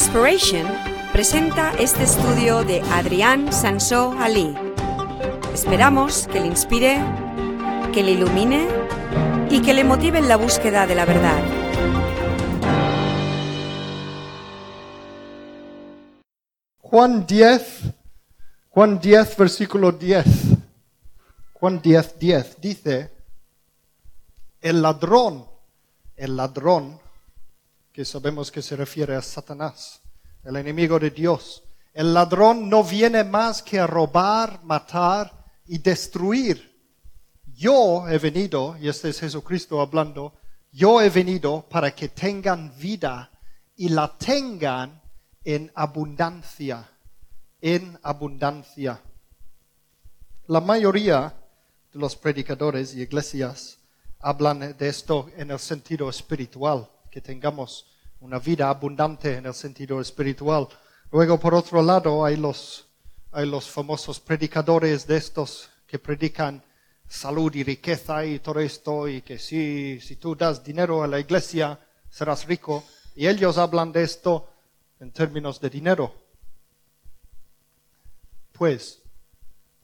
Inspiration presenta este estudio de Adrián Sansó Ali. Esperamos que le inspire, que le ilumine y que le motive en la búsqueda de la verdad. Juan 10, Juan 10, versículo 10. Juan 10, 10 dice, el ladrón, el ladrón, que sabemos que se refiere a Satanás, el enemigo de Dios, el ladrón no viene más que a robar, matar y destruir. Yo he venido, y este es Jesucristo hablando, yo he venido para que tengan vida y la tengan en abundancia, en abundancia. La mayoría de los predicadores y iglesias hablan de esto en el sentido espiritual, que tengamos una vida abundante en el sentido espiritual. Luego, por otro lado, hay los, hay los famosos predicadores de estos que predican salud y riqueza y todo esto, y que si, si tú das dinero a la iglesia, serás rico. Y ellos hablan de esto en términos de dinero. Pues,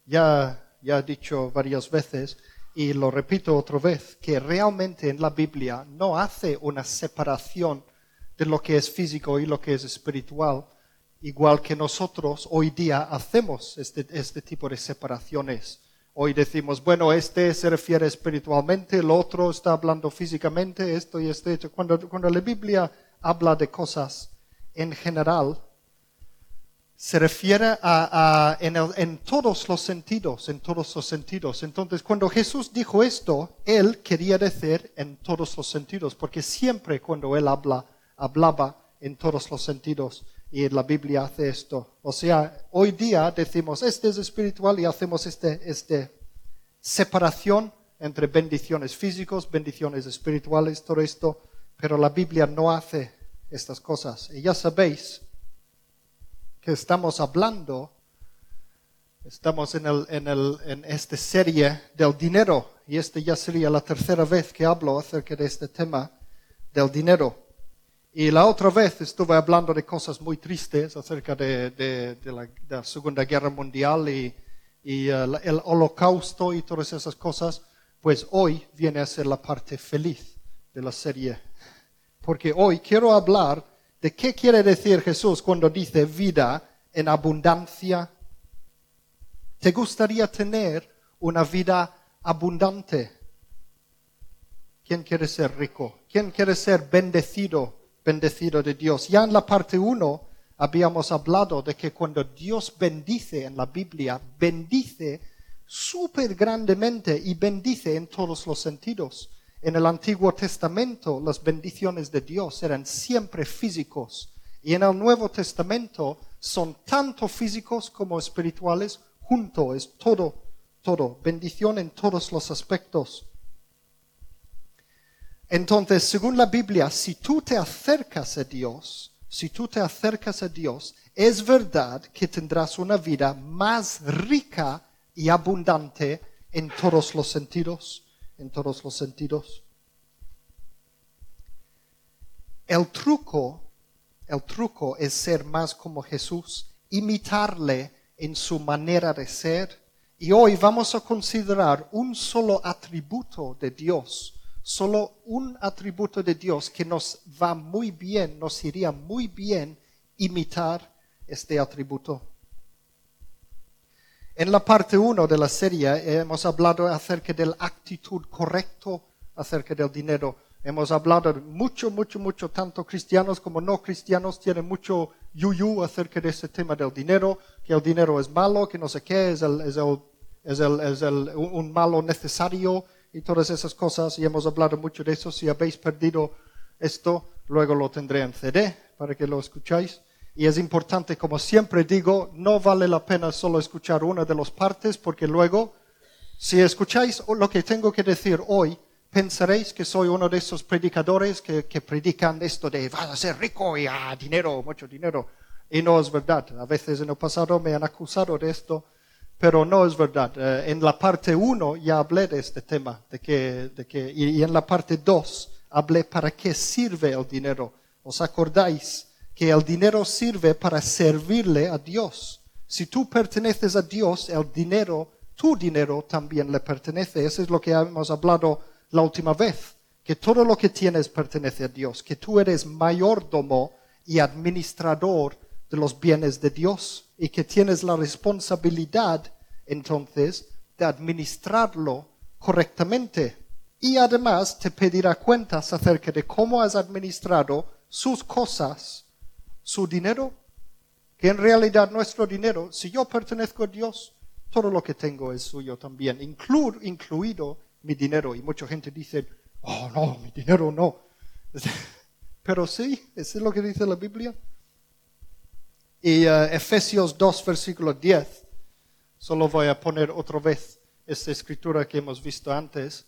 ya, ya he dicho varias veces, y lo repito otra vez, que realmente en la Biblia no hace una separación de lo que es físico y lo que es espiritual, igual que nosotros hoy día hacemos este, este tipo de separaciones. Hoy decimos, bueno, este se refiere espiritualmente, el otro está hablando físicamente, esto y este. Cuando, cuando la Biblia habla de cosas en general, se refiere a, en, en, todos los sentidos, en todos los sentidos. Entonces, cuando Jesús dijo esto, Él quería decir en todos los sentidos, porque siempre cuando Él habla, hablaba en todos los sentidos. Y la Biblia hace esto. O sea, hoy día decimos, este es espiritual y hacemos este, este separación entre bendiciones físicos, bendiciones espirituales, todo esto. Pero la Biblia no hace estas cosas. Y ya sabéis que estamos hablando, estamos en, el, en, el, en esta serie del dinero. Y esta ya sería la tercera vez que hablo acerca de este tema del dinero. Y la otra vez estuve hablando de cosas muy tristes acerca de, de, de, la, de la, Segunda Guerra Mundial y, y uh, el holocausto y todas esas cosas. Pues hoy viene a ser la parte feliz de la serie. Porque hoy quiero hablar de qué quiere decir Jesús cuando dice vida en abundancia. ¿Te gustaría tener una vida abundante? ¿Quién quiere ser rico? ¿Quién quiere ser bendecido? bendecido de Dios. Ya en la parte 1 habíamos hablado de que cuando Dios bendice en la Biblia, bendice súper grandemente y bendice en todos los sentidos. En el Antiguo Testamento las bendiciones de Dios eran siempre físicos. Y en el Nuevo Testamento son tanto físicos como espirituales. Junto, es todo, todo, bendición en todos los aspectos. Entonces, según la Biblia, si tú te acercas a Dios, si tú te acercas a Dios, es verdad que tendrás una vida más rica y abundante en todos los sentidos, en todos los sentidos. El truco, el truco es ser más como Jesús, imitarle en su manera de ser. Y hoy vamos a considerar un solo atributo de Dios solo un atributo de Dios que nos va muy bien, nos iría muy bien imitar este atributo. En la parte 1 de la serie hemos hablado acerca de la actitud correcta acerca del dinero. Hemos hablado mucho, mucho, mucho, tanto cristianos como no cristianos tienen mucho yuyu acerca de ese tema del dinero, que el dinero es malo, que no sé qué, es, el, es, el, es, el, es un malo necesario, y todas esas cosas, y hemos hablado mucho de eso. Si habéis perdido esto, luego lo tendré en CD para que lo escucháis. Y es importante, como siempre digo, no vale la pena solo escuchar una de las partes, porque luego, si escucháis lo que tengo que decir hoy, pensaréis que soy uno de esos predicadores que, que predican esto de vas a ser rico y ah, dinero, mucho dinero. Y no es verdad. A veces en el pasado me han acusado de esto pero no es verdad. Eh, en la parte 1 ya hablé de este tema, de que, de que, y, en la parte 2 hablé para qué sirve el dinero. ¿Os acordáis que el dinero sirve para servirle a Dios. Si tú perteneces a Dios, el dinero, tu dinero también le pertenece. Eso es lo que hemos hablado la última vez, que todo lo que tienes pertenece a Dios, que tú eres mayordomo y administrador de los bienes de Dios y que tienes la responsabilidad entonces de administrarlo correctamente. Y además te pedirá cuentas acerca de cómo has administrado sus cosas, su dinero, que en realidad nuestro dinero, si yo pertenezco a Dios, todo lo que tengo es suyo también, incluido mi dinero. Y mucha gente dice, oh no, mi dinero no. Pero sí, eso es lo que dice la Biblia. Y uh, Efesios 2, versículo 10, solo voy a poner otra vez esta escritura que hemos visto antes.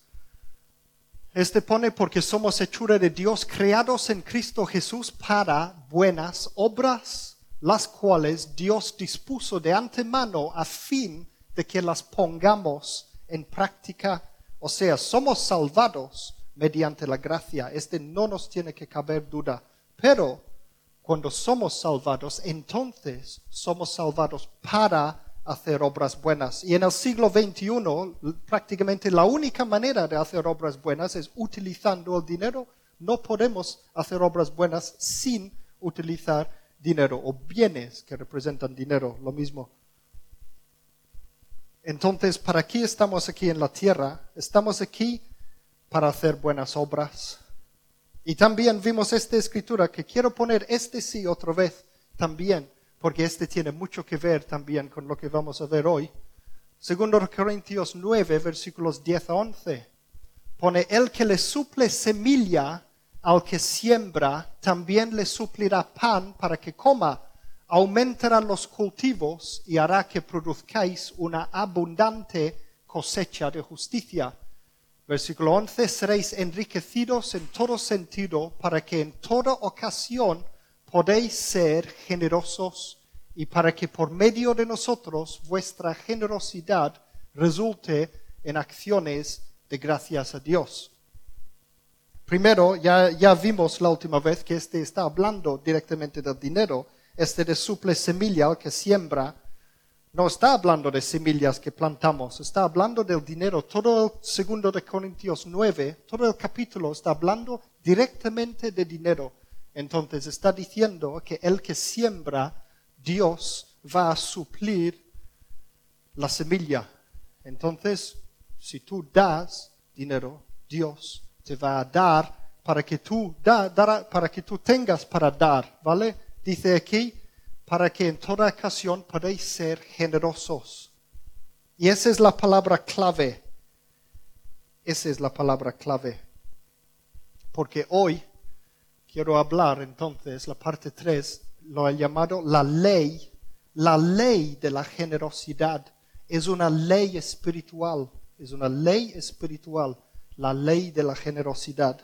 Este pone porque somos hechura de Dios, creados en Cristo Jesús para buenas obras, las cuales Dios dispuso de antemano a fin de que las pongamos en práctica. O sea, somos salvados mediante la gracia. Este no nos tiene que caber duda. Pero cuando somos salvados, entonces somos salvados para hacer obras buenas. Y en el siglo XXI, prácticamente la única manera de hacer obras buenas es utilizando el dinero. No podemos hacer obras buenas sin utilizar dinero o bienes que representan dinero, lo mismo. Entonces, ¿para qué estamos aquí en la tierra? Estamos aquí para hacer buenas obras. Y también vimos esta escritura que quiero poner este sí otra vez también porque este tiene mucho que ver también con lo que vamos a ver hoy. Segundo Corintios 9, versículos 10 a 11, pone, el que le suple semilla al que siembra, también le suplirá pan para que coma, aumentará los cultivos y hará que produzcáis una abundante cosecha de justicia. Versículo 11, seréis enriquecidos en todo sentido para que en toda ocasión podéis ser generosos y para que por medio de nosotros vuestra generosidad resulte en acciones de gracias a Dios. Primero, ya, ya vimos la última vez que este está hablando directamente del dinero. Este de suple semilla que siembra, no está hablando de semillas que plantamos, está hablando del dinero. Todo el segundo de Corintios 9, todo el capítulo está hablando directamente de dinero. Entonces está diciendo que el que siembra, Dios va a suplir la semilla. Entonces, si tú das dinero, Dios te va a dar para que tú para que tú tengas para dar, ¿vale? Dice aquí, para que en toda ocasión podéis ser generosos. Y esa es la palabra clave. Esa es la palabra clave. Porque hoy quiero hablar entonces, la parte 3, lo ha llamado la ley, la ley de la generosidad. Es una ley espiritual, es una ley espiritual, la ley de la generosidad.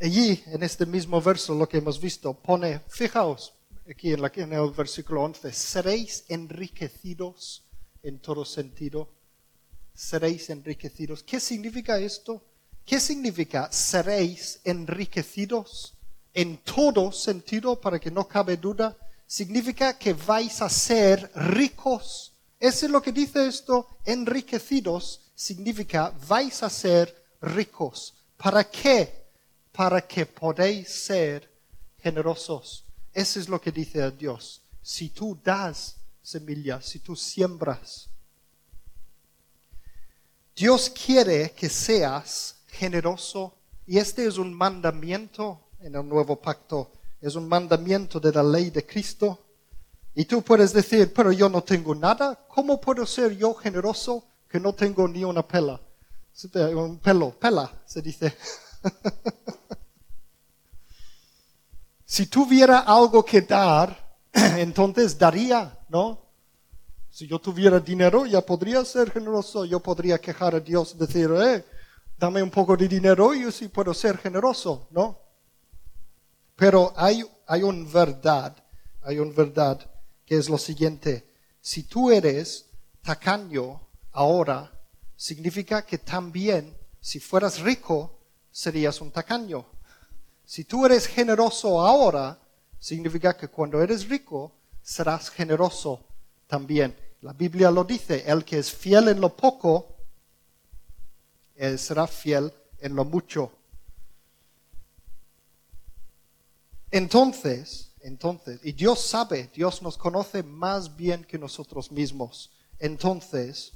Allí, en este mismo verso, lo que hemos visto, pone, fijaos, aquí en, en el versículo 11, seréis enriquecidos en todo sentido. Seréis enriquecidos. ¿Qué significa esto? ¿Qué significa seréis enriquecidos en todo sentido para que no cabe duda? Significa que vais a ser ricos. Eso es lo que dice esto. Enriquecidos significa vais a ser ricos. ¿Para qué? Para que podéis ser generosos. Eso es lo que dice Dios. Si tú das semillas, si tú siembras, Dios quiere que seas generoso. Y este es un mandamiento en el nuevo pacto, es un mandamiento de la ley de Cristo. Y tú puedes decir, pero yo no tengo nada, ¿cómo puedo ser yo generoso que no tengo ni una pela? Un pelo, pela, se dice. si tuviera algo que dar, entonces daría, ¿no? Si yo tuviera dinero, ya podría ser generoso, yo podría quejar a Dios, decir, eh, dame un poco de dinero y yo sí puedo ser generoso, ¿no? Pero hay, hay una verdad, hay una verdad que es lo siguiente. Si tú eres tacaño ahora, significa que también, si fueras rico, serías un tacaño. Si tú eres generoso ahora, significa que cuando eres rico, serás generoso también. La Biblia lo dice, el que es fiel en lo poco, él será fiel en lo mucho. Entonces, entonces, y Dios sabe, Dios nos conoce más bien que nosotros mismos. Entonces,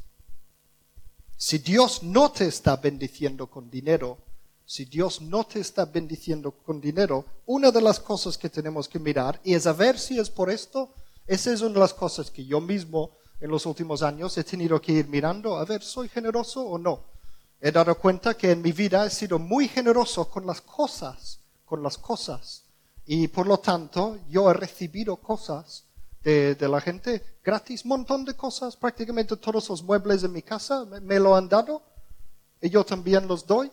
si Dios no te está bendiciendo con dinero, si Dios no te está bendiciendo con dinero, una de las cosas que tenemos que mirar y es a ver si es por esto. Esa es una de las cosas que yo mismo en los últimos años he tenido que ir mirando, a ver, ¿soy generoso o no? He dado cuenta que en mi vida he sido muy generoso con las cosas, con las cosas. Y por lo tanto, yo he recibido cosas de, la gente gratis, montón de cosas, prácticamente todos los muebles de mi casa me lo han dado y yo también los doy.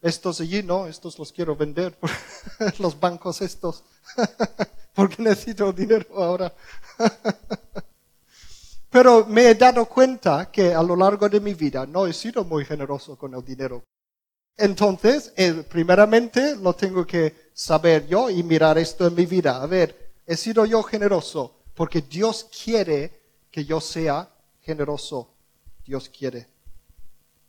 Estos allí no, estos los quiero vender, los bancos estos, porque necesito dinero ahora. Pero me he dado cuenta que a lo largo de mi vida no he sido muy generoso con el dinero. Entonces, eh, primeramente lo tengo que saber yo y mirar esto en mi vida. A ver, he sido yo generoso porque Dios quiere que yo sea generoso. Dios quiere.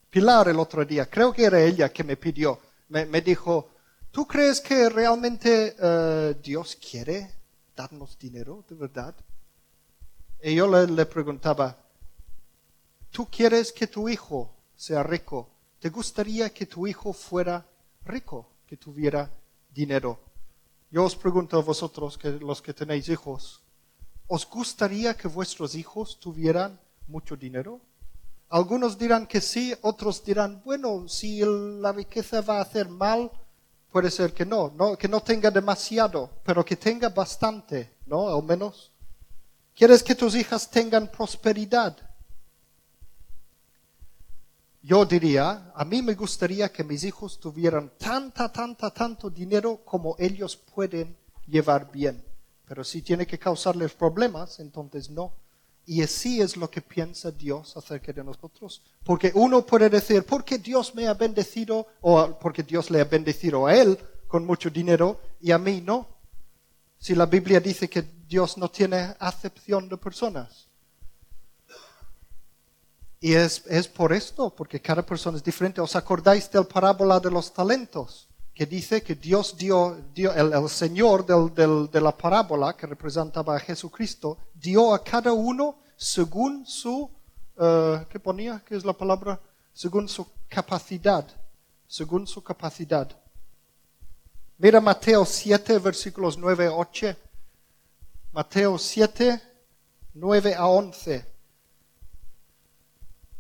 Pilar el otro día, creo que era ella que me pidió, me, dijo, ¿tú crees que realmente eh, Dios quiere darnos dinero, de verdad? Y yo le, preguntaba, ¿tú quieres que tu hijo sea rico? ¿Te gustaría que tu hijo fuera rico, que tuviera dinero? Yo os pregunto a vosotros, que los que tenéis hijos, ¿os gustaría que vuestros hijos tuvieran mucho dinero? Algunos dirán que sí, otros dirán, bueno, si la riqueza va a hacer mal, puede ser que no, no, que no tenga demasiado, pero que tenga bastante, ¿no? Al menos. ¿Quieres que tus hijas tengan prosperidad? Yo diría, a mí me gustaría que mis hijos tuvieran tanta, tanta, tanto dinero como ellos pueden llevar bien. Pero si tiene que causarles problemas, entonces no. Y así es lo que piensa Dios acerca de nosotros. Porque uno puede decir, porque Dios me ha bendecido, o porque Dios le ha bendecido a él con mucho dinero y a mí no. Si la Biblia dice que Dios no tiene acepción de personas. Y es, es por esto, porque cada persona es diferente. ¿Os acordáis del parábola de los talentos? que dice que Dios dio, el, Señor de la parábola que representaba a Jesucristo, dio a cada uno según su, uh, ¿qué ponía? ¿Qué es la palabra? Según su capacidad, según su capacidad. Mira Mateo 7, versículos 9 a 8. Mateo 7, 9 a 11.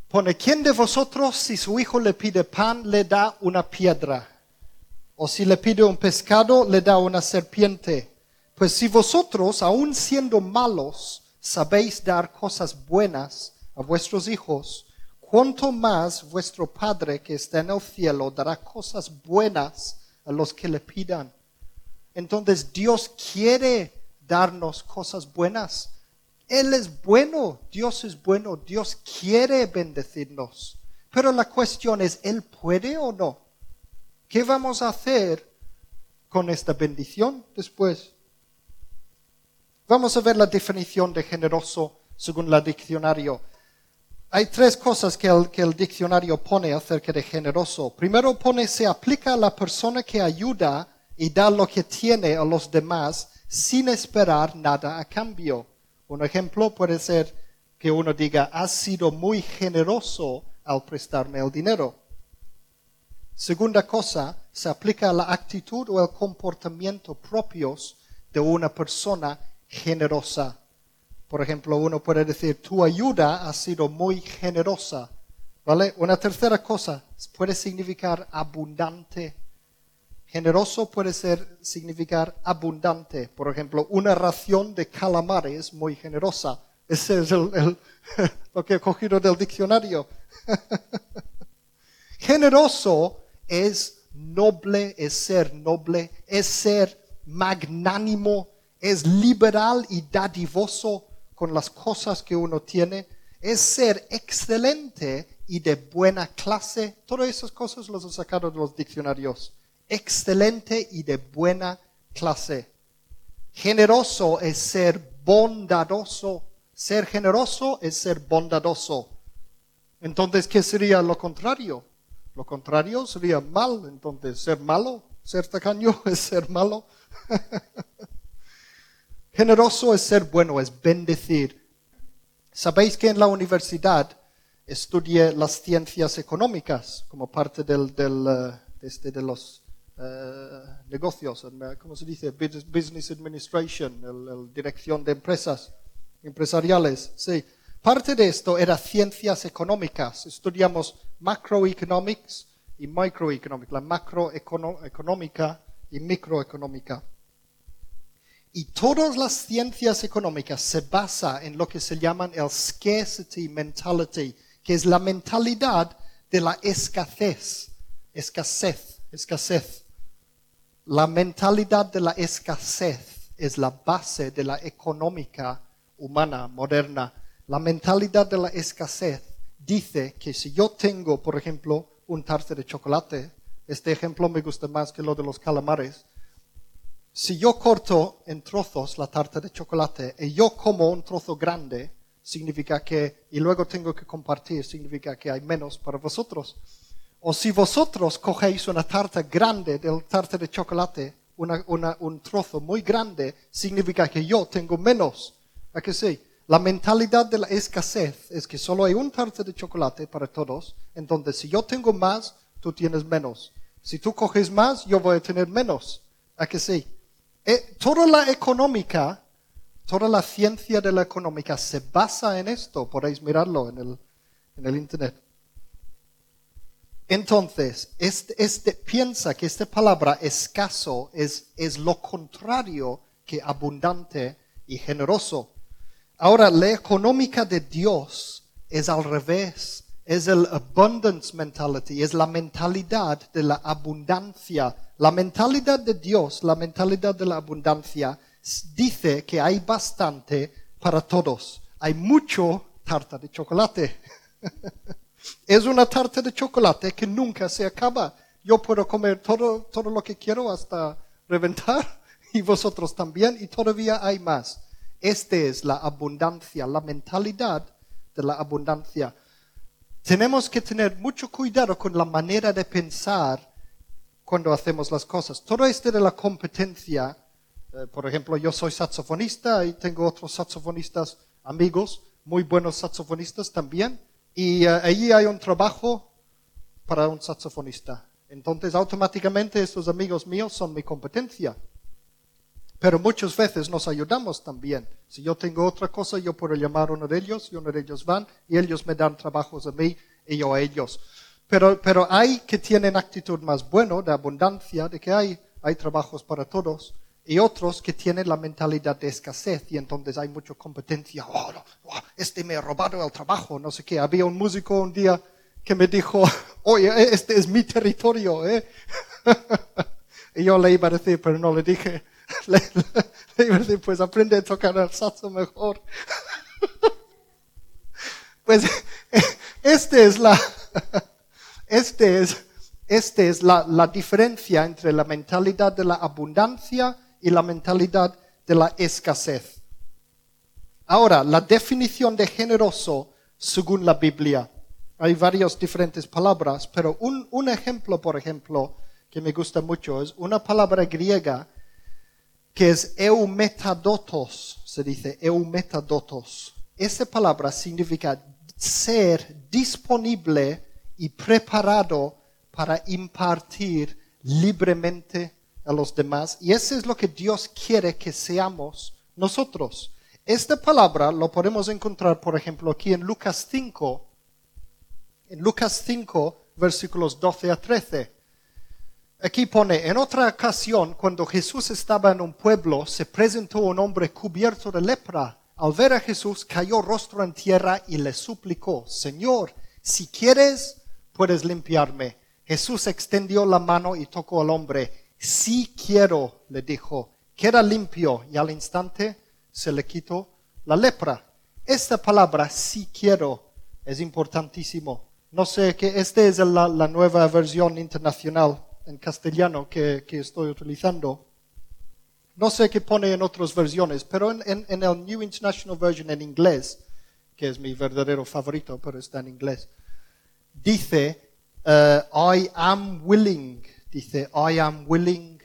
Pone, ¿quién de vosotros si su hijo le pide pan le da una piedra? O si le pide un pescado, le da una serpiente. Pues si vosotros, aun siendo malos, sabéis dar cosas buenas a vuestros hijos, cuánto más vuestro Padre que está en el cielo dará cosas buenas a los que le pidan. Entonces Dios quiere darnos cosas buenas. Él es bueno, Dios es bueno, Dios quiere bendecirnos. Pero la cuestión es, ¿Él puede o no? ¿Qué vamos a hacer con esta bendición después? Vamos a ver la definición de generoso según el diccionario. Hay tres cosas que el, que el diccionario pone acerca de generoso. Primero pone se aplica a la persona que ayuda y da lo que tiene a los demás sin esperar nada a cambio. Un ejemplo puede ser que uno diga, has sido muy generoso al prestarme el dinero. Segunda cosa, se aplica a la actitud o el comportamiento propios de una persona generosa. Por ejemplo, uno puede decir, tu ayuda ha sido muy generosa. ¿Vale? Una tercera cosa puede significar abundante. Generoso puede ser, significar abundante. Por ejemplo, una ración de calamares muy generosa. Ese es lo que he cogido del diccionario. Generoso es noble, es ser noble, es ser magnánimo, es liberal y dadivoso con las cosas que uno tiene, es ser excelente y de buena clase. Todas esas cosas las he sacado de los diccionarios excelente y de buena clase. Generoso es ser bondadoso. Ser generoso es ser bondadoso. Entonces, ¿qué sería lo contrario? Lo contrario sería mal. Entonces, ser malo, ser tacaño es ser malo. Generoso es ser bueno, es bendecir. Sabéis que en la universidad estudié las ciencias económicas como parte del, del, eh, este, de los eh, negocios, ¿cómo se dice? Business Administration, el, dirección de empresas empresariales. Sí. Parte de esto era ciencias económicas. Estudiamos macroeconomics y microeconomics, la macroeconómica y microeconómica. Y todas las ciencias económicas se basan en lo que se llaman el scarcity mentality, que es la mentalidad de la escasez, escasez, escasez. La mentalidad de la escasez es la base de la económica humana moderna. La mentalidad de la escasez dice que si yo tengo, por ejemplo, un tarta de chocolate, este ejemplo me gusta más que lo de los calamares, si yo corto en trozos la tarta de chocolate y yo como un trozo grande, significa que, y luego tengo que compartir, significa que hay menos para vosotros. O si vosotros cogéis una tarta grande del tarta de chocolate, un trozo muy grande, significa que yo tengo menos. ¿A que sí? La mentalidad de la escasez es que solo hay un tarta de chocolate para todos. Entonces, si yo tengo más, tú tienes menos. Si tú coges más, yo voy a tener menos. ¿A que sí? Eh, toda la económica, toda la ciencia de la económica se basa en esto. Podéis mirarlo en el, en el Internet. Entonces, este, este, piensa que esta palabra escaso es, es lo contrario que abundante y generoso. Ahora, la económica de Dios es al revés. Es el abundance mentality, es la mentalidad de la abundancia la mentalidad de Dios, la mentalidad de la abundancia, dice que hay bastante para todos. Hay mucho tarta de chocolate. es una tarta de chocolate que nunca se acaba. Yo puedo comer todo, todo lo que quiero hasta reventar y vosotros también y todavía hay más. Esta es la abundancia, la mentalidad de la abundancia. Tenemos que tener mucho cuidado con la manera de pensar cuando hacemos las cosas. Todo esto de la competencia, eh, por ejemplo, yo soy saxofonista y tengo otros saxofonistas amigos, muy buenos saxofonistas también, y uh, allí hay un trabajo para un saxofonista. Entonces, automáticamente estos amigos míos son mi competencia. Pero muchas veces nos ayudamos también. Si yo tengo otra cosa, yo puedo llamar a uno de ellos y uno de ellos van y ellos me dan trabajos a mí y yo a ellos. Pero, pero hay que tienen actitud más buena, de abundancia, de que hay, hay trabajos para todos, y otros que tienen la mentalidad de escasez, y entonces hay mucha competencia. Oh, oh, este me ha robado el trabajo, no sé qué. Había un músico un día que me dijo, oye, este es mi territorio, ¿eh? y yo le iba a decir, pero no le dije, pues aprende a tocar el saxo mejor. pues, esta es la, este es, este es la, la diferencia entre la mentalidad de la abundancia y la mentalidad de la escasez. Ahora, la definición de generoso según la Biblia. Hay varias diferentes palabras, pero un, un, ejemplo, por ejemplo, que me gusta mucho es una palabra griega que es eumetadotos, se dice eumetadotos. Esa palabra significa ser disponible y preparado para impartir libremente a los demás. Y eso es lo que Dios quiere que seamos nosotros. Esta palabra lo podemos encontrar, por ejemplo, aquí en Lucas 5, en Lucas 5, versículos 12 a 13. Aquí pone, en otra ocasión, cuando Jesús estaba en un pueblo, se presentó un hombre cubierto de lepra. Al ver a Jesús, cayó rostro en tierra y le suplicó, Señor, si quieres, puedes limpiarme. Jesús extendió la mano y tocó al hombre. Sí quiero, le dijo, queda limpio y al instante se le quitó la lepra. Esta palabra, sí quiero, es importantísimo. No sé que esta es la, nueva versión internacional en castellano que, estoy utilizando. No sé qué pone en otras versiones, pero en, el New International Version en inglés, que es mi verdadero favorito, pero está en inglés, dice, eh, I am willing, dice, I am willing.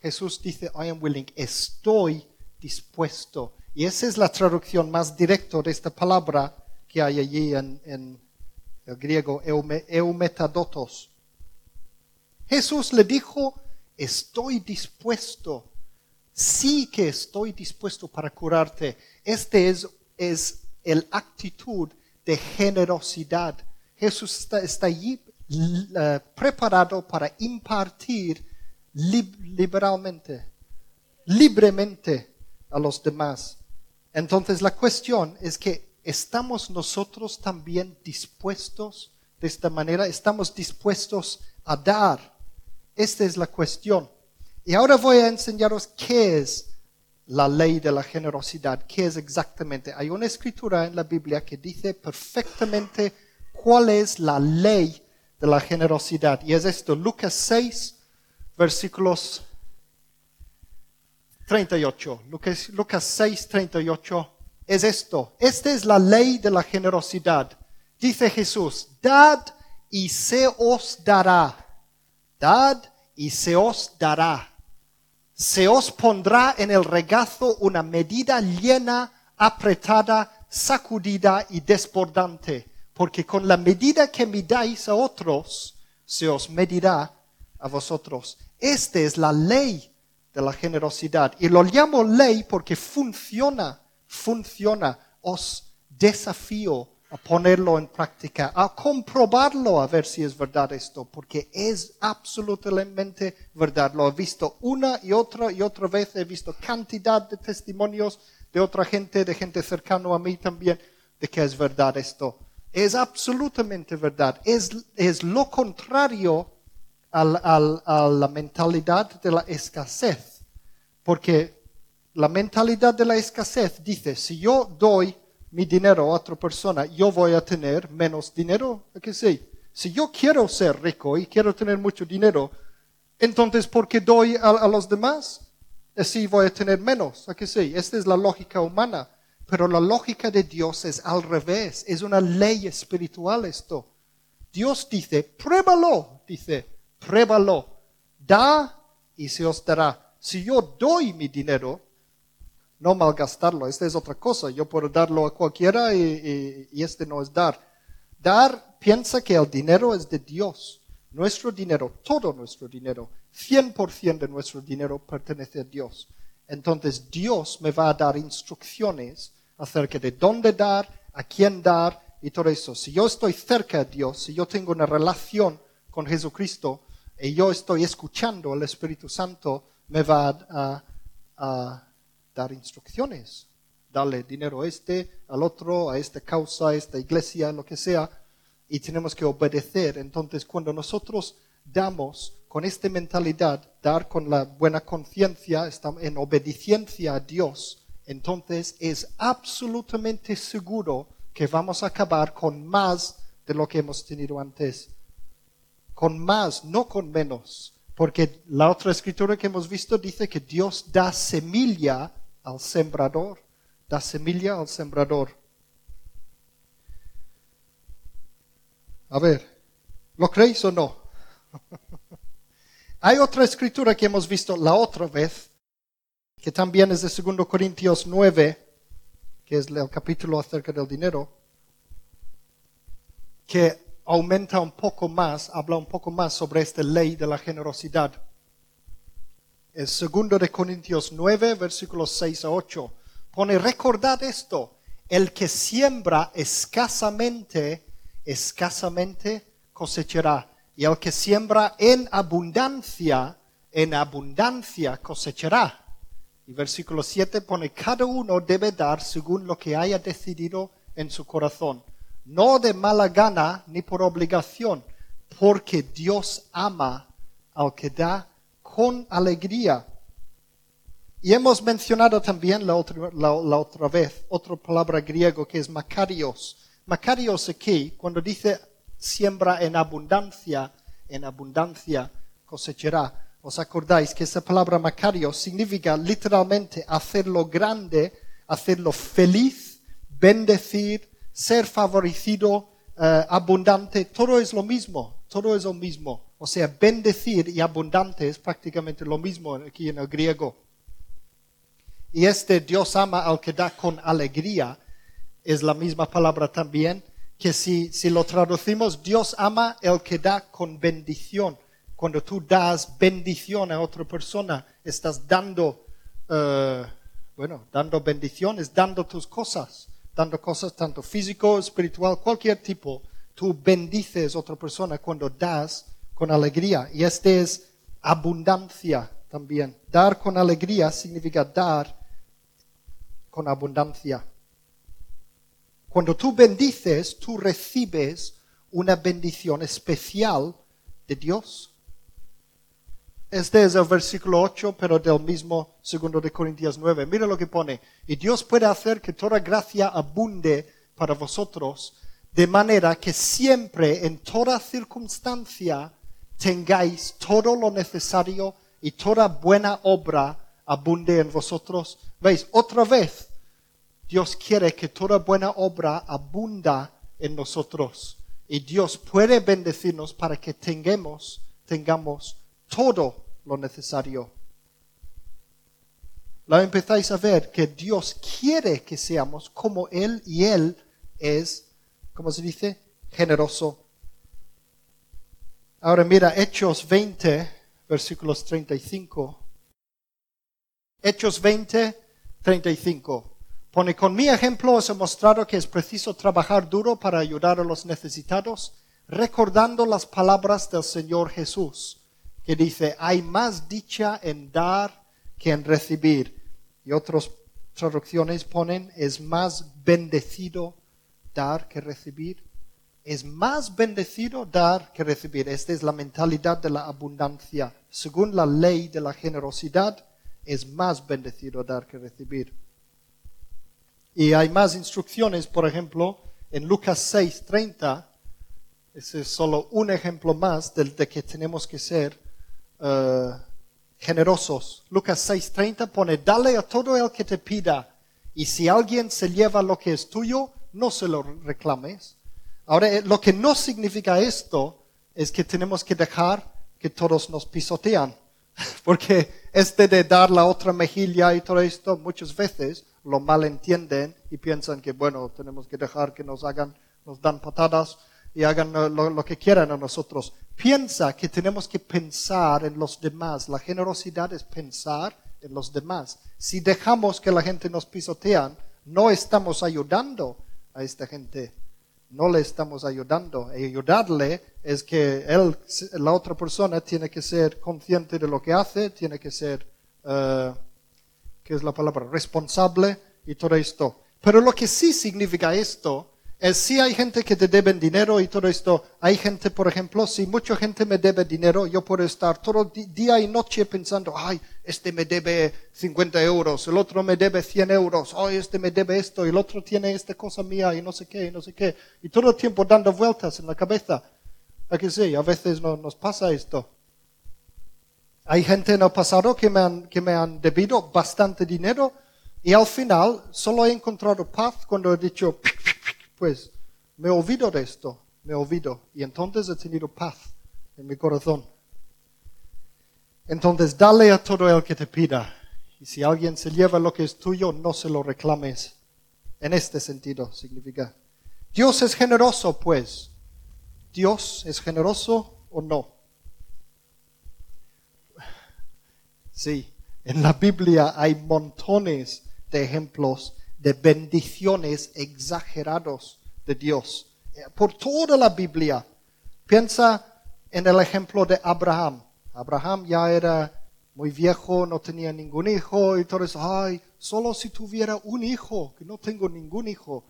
Jesús dice, I am willing, estoy dispuesto. Y esa es la traducción más directa de esta palabra que hay allí en, en el griego, eume- eumetadotos. Jesús le dijo, estoy dispuesto, sí que estoy dispuesto para curarte. Este es, es el actitud de generosidad. Jesús está, está allí eh, preparado para impartir lib- liberalmente, libremente a los demás. Entonces la cuestión es que estamos nosotros también dispuestos de esta manera, estamos dispuestos a dar. Esta es la cuestión. Y ahora voy a enseñaros qué es la ley de la generosidad, qué es exactamente. Hay una escritura en la Biblia que dice perfectamente cuál es la ley de la generosidad. Y es esto, Lucas 6, versículos 38. Lucas, Lucas 6, 38 es esto. Esta es la ley de la generosidad. Dice Jesús, dad y se os dará. Dad y se os dará. Se os pondrá en el regazo una medida llena, apretada, sacudida y desbordante. Porque con la medida que midáis a otros, se os medirá a vosotros. Esta es la ley de la generosidad. Y lo llamo ley porque funciona, funciona. Os desafío a ponerlo en práctica, a comprobarlo, a ver si es verdad esto, porque es absolutamente verdad. Lo he visto una y otra y otra vez, he visto cantidad de testimonios de otra gente, de gente cercana a mí también, de que es verdad esto. Es absolutamente verdad. Es, es lo contrario a la mentalidad de la escasez. Porque la mentalidad de la escasez dice, si yo doy mi dinero a otra persona, yo voy a tener menos dinero. ¿A que sí? Si yo quiero ser rico y quiero tener mucho dinero, entonces ¿por qué doy a, a los demás? Así voy a tener menos. ¿A que sí? Esta es la lógica humana. Pero la lógica de Dios es al revés. Es una ley espiritual esto. Dios dice, pruébalo, dice, pruébalo. Da y se os dará. Si yo doy mi dinero, no malgastarlo. Esta es otra cosa. Yo puedo darlo a cualquiera y, y- este no es dar. Dar piensa que el dinero es de Dios. Nuestro dinero, todo nuestro dinero, 100% de nuestro dinero pertenece a Dios. Entonces Dios me va a dar instrucciones acerca de dónde dar, a quién dar y todo eso. Si yo estoy cerca de Dios, si yo tengo una relación con Jesucristo y yo estoy escuchando al Espíritu Santo, me va a, a dar instrucciones. Darle dinero a este, al otro, a esta causa, a esta iglesia, lo que sea. Y tenemos que obedecer. Entonces, cuando nosotros damos con esta mentalidad, dar con la buena conciencia, estamos en obediencia a Dios, entonces es absolutamente seguro que vamos a acabar con más de lo que hemos tenido antes con más, no con menos. Porque la otra escritura que hemos visto dice que Dios da semilla al sembrador. Da semilla al sembrador. A ver, ¿lo creéis o no? Hay otra escritura que hemos visto la otra vez, que también es de 2 Corintios 9, que es el capítulo acerca del dinero que aumenta un poco más, habla un poco más sobre esta ley de la generosidad. El segundo de Corintios 9, versículos 6 a 8, pone, recordad esto, el que siembra escasamente, escasamente cosechará, y el que siembra en abundancia, en abundancia cosechará. Y versículo 7 pone, cada uno debe dar según lo que haya decidido en su corazón, no de mala gana ni por obligación, porque Dios ama al que da con alegría. Y hemos mencionado también la otra, la, otra vez otra palabra griego que es Macarios. Macarios aquí, cuando dice siembra en abundancia, en abundancia, cosechará. ¿Os acordáis que esa palabra Macario significa literalmente hacerlo grande, hacerlo feliz, bendecir, ser favorecido, eh, abundante? Todo es lo mismo, todo es lo mismo. O sea, bendecir y abundante es prácticamente lo mismo aquí en el griego. Y este Dios ama al que da con alegría es la misma palabra también, que si, si lo traducimos, Dios ama el que da con bendición. Cuando tú das bendición a otra persona, estás dando, eh, bueno, dando bendiciones, dando tus cosas, dando cosas tanto físico, espiritual, cualquier tipo. Tú bendices a otra persona cuando das con alegría. Y este es abundancia también. Dar con alegría significa dar con abundancia. Cuando tú bendices, tú recibes una bendición especial de Dios. Este es el versículo 8, pero del mismo segundo de Corintios 9. Mira lo que pone. Y Dios puede hacer que toda gracia abunde para vosotros, de manera que siempre, en toda circunstancia, tengáis todo lo necesario y toda buena obra abunde en vosotros. ¿Veis? Otra vez, Dios quiere que toda buena obra abunda en nosotros. Y Dios puede bendecirnos para que tengamos, tengamos todo lo necesario. La empezáis a ver que Dios quiere que seamos como Él y Él es, como se dice, generoso. Ahora mira, Hechos 20, versículos 35. Hechos 20, 35. Pone, con mi ejemplo os he mostrado que es preciso trabajar duro para ayudar a los necesitados, recordando las palabras del Señor Jesús, que dice, hay más dicha en dar que en recibir. Y otras traducciones ponen, es más bendecido dar que recibir. Es más bendecido dar que recibir. Esta es la mentalidad de la abundancia. Según la ley de la generosidad, es más bendecido dar que recibir. Y hay más instrucciones, por ejemplo, en Lucas 6:30, ese es solo un ejemplo más de, de que tenemos que ser uh, generosos. Lucas 6:30 pone, dale a todo el que te pida, y si alguien se lleva lo que es tuyo, no se lo reclames. Ahora, eh, lo que no significa esto es que tenemos que dejar que todos nos pisotean. Porque este de dar la otra mejilla y todo esto, muchas veces lo malentienden y piensan que, bueno, tenemos que dejar que nos hagan, nos dan patadas y hagan lo, que quieran a nosotros. Piensa que tenemos que pensar en los demás. La generosidad es pensar en los demás. Si dejamos que la gente nos pisotean, no estamos ayudando a esta gente. No le estamos ayudando. ayudarle es que él, la otra persona tiene que ser consciente de lo que hace, tiene que ser, uh, ¿qué es la palabra? Responsable y todo esto. Pero lo que sí significa esto es si hay gente que te deben dinero y todo esto. Hay gente, por ejemplo, si mucha gente me debe dinero, yo puedo estar todo día y noche pensando, ay, este me debe 50 euros, el otro me debe 100 euros, ay, este me debe esto, el otro tiene esta cosa mía y no sé qué, y no sé qué. Y todo el tiempo dando vueltas en la cabeza. ¿A que sí? A veces no, nos pasa esto. Hay gente en el pasado que me han, que me han debido bastante dinero y al final solo he encontrado paz cuando he dicho, pues me olvido de esto, me olvido. Y entonces he tenido paz en mi corazón. Entonces dale a todo el que te pida. Y si alguien se lleva lo que es tuyo, no se lo reclames. En este sentido significa. Dios es generoso, pues. ¿Dios es generoso o no? Sí, en la Biblia hay montones de ejemplos de bendiciones exagerados de Dios. Por toda la Biblia. Piensa en el ejemplo de Abraham. Abraham ya era muy viejo, no tenía ningún hijo y todo eso. Ay, solo si tuviera un hijo, que no tengo ningún hijo.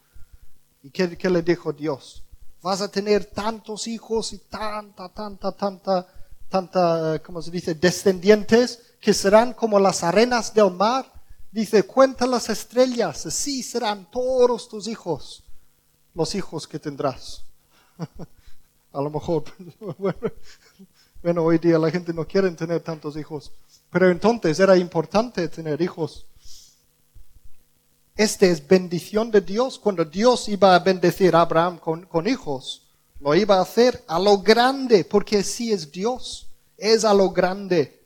¿Y qué, qué le dijo Dios? Vas a tener tantos hijos y tanta, tanta, tanta, tanta, ¿cómo se dice?, descendientes que serán como las arenas del mar Dice, cuenta las estrellas, así serán todos tus hijos, los hijos que tendrás. A lo mejor, Bueno, hoy día la gente no quiere tener tantos hijos, pero entonces era importante tener hijos. Esta es bendición de Dios. Cuando Dios iba a bendecir a Abraham con, con hijos, lo iba a hacer a lo grande, porque así es Dios. Es a lo grande.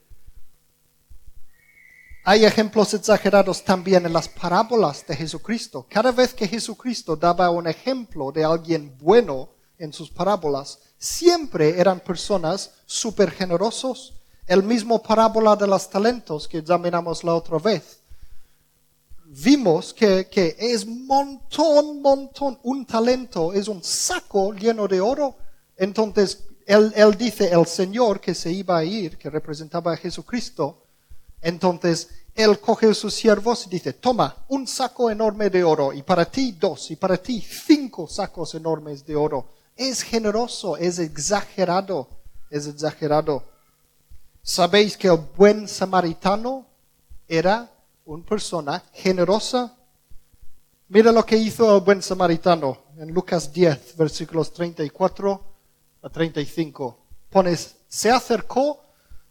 Hay ejemplos exagerados también en las parábolas de Jesucristo. Cada vez que Jesucristo daba un ejemplo de alguien bueno en sus parábolas, siempre eran personas súper generosos. El mismo parábola de los talentos que examinamos la otra vez. Vimos que, que es montón, montón. Un talento es un saco lleno de oro. Entonces, él, él dice, el Señor que se iba a ir, que representaba a Jesucristo, entonces, él coge a sus siervos y dice, toma un saco enorme de oro, y para ti dos, y para ti cinco sacos enormes de oro. Es generoso, es exagerado, es exagerado. ¿Sabéis que el buen samaritano era una persona generosa? Mira lo que hizo el buen samaritano en Lucas 10, versículos 34 a 35. Pones, se acercó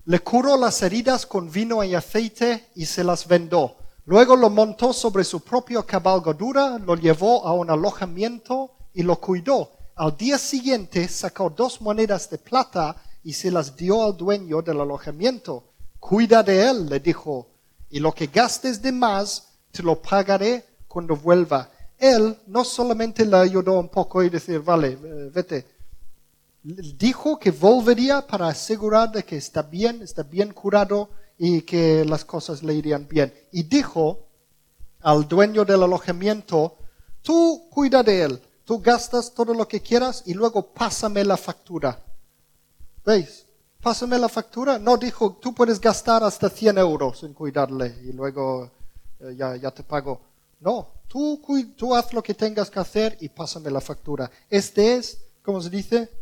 le curó las heridas con vino y aceite y se las vendó. Luego lo montó sobre su propia cabalgadura, lo llevó a un alojamiento y lo cuidó. Al día siguiente sacó dos monedas de plata y se las dio al dueño del alojamiento. Cuida de él, le dijo, y lo que gastes de más te lo pagaré cuando vuelva. Él no solamente le ayudó un poco y decir, vale, eh, vete, dijo que volvería para asegurar de que está bien, está bien curado y que las cosas le irían bien. Y dijo al dueño del alojamiento, tú cuida de él, tú gastas todo lo que quieras y luego pásame la factura. ¿Veis? Pásame la factura. No dijo, tú puedes gastar hasta 100 euros en cuidarle y luego eh, ya, te pago. No, tú, tú haz lo que tengas que hacer y pásame la factura. Este es, ¿cómo se dice?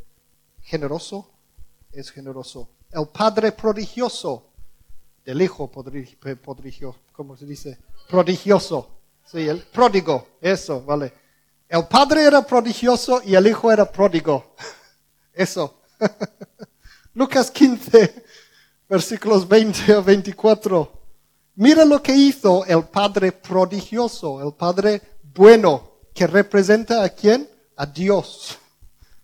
Generoso es generoso. El padre prodigioso del hijo prodigioso, ¿cómo se dice? Prodigioso. Sí, el pródigo, eso, vale. El padre era prodigioso y el hijo era pródigo. Eso. Lucas 15, versículos 20 a 24. Mira lo que hizo el padre prodigioso, el padre bueno, que representa a quién? A Dios.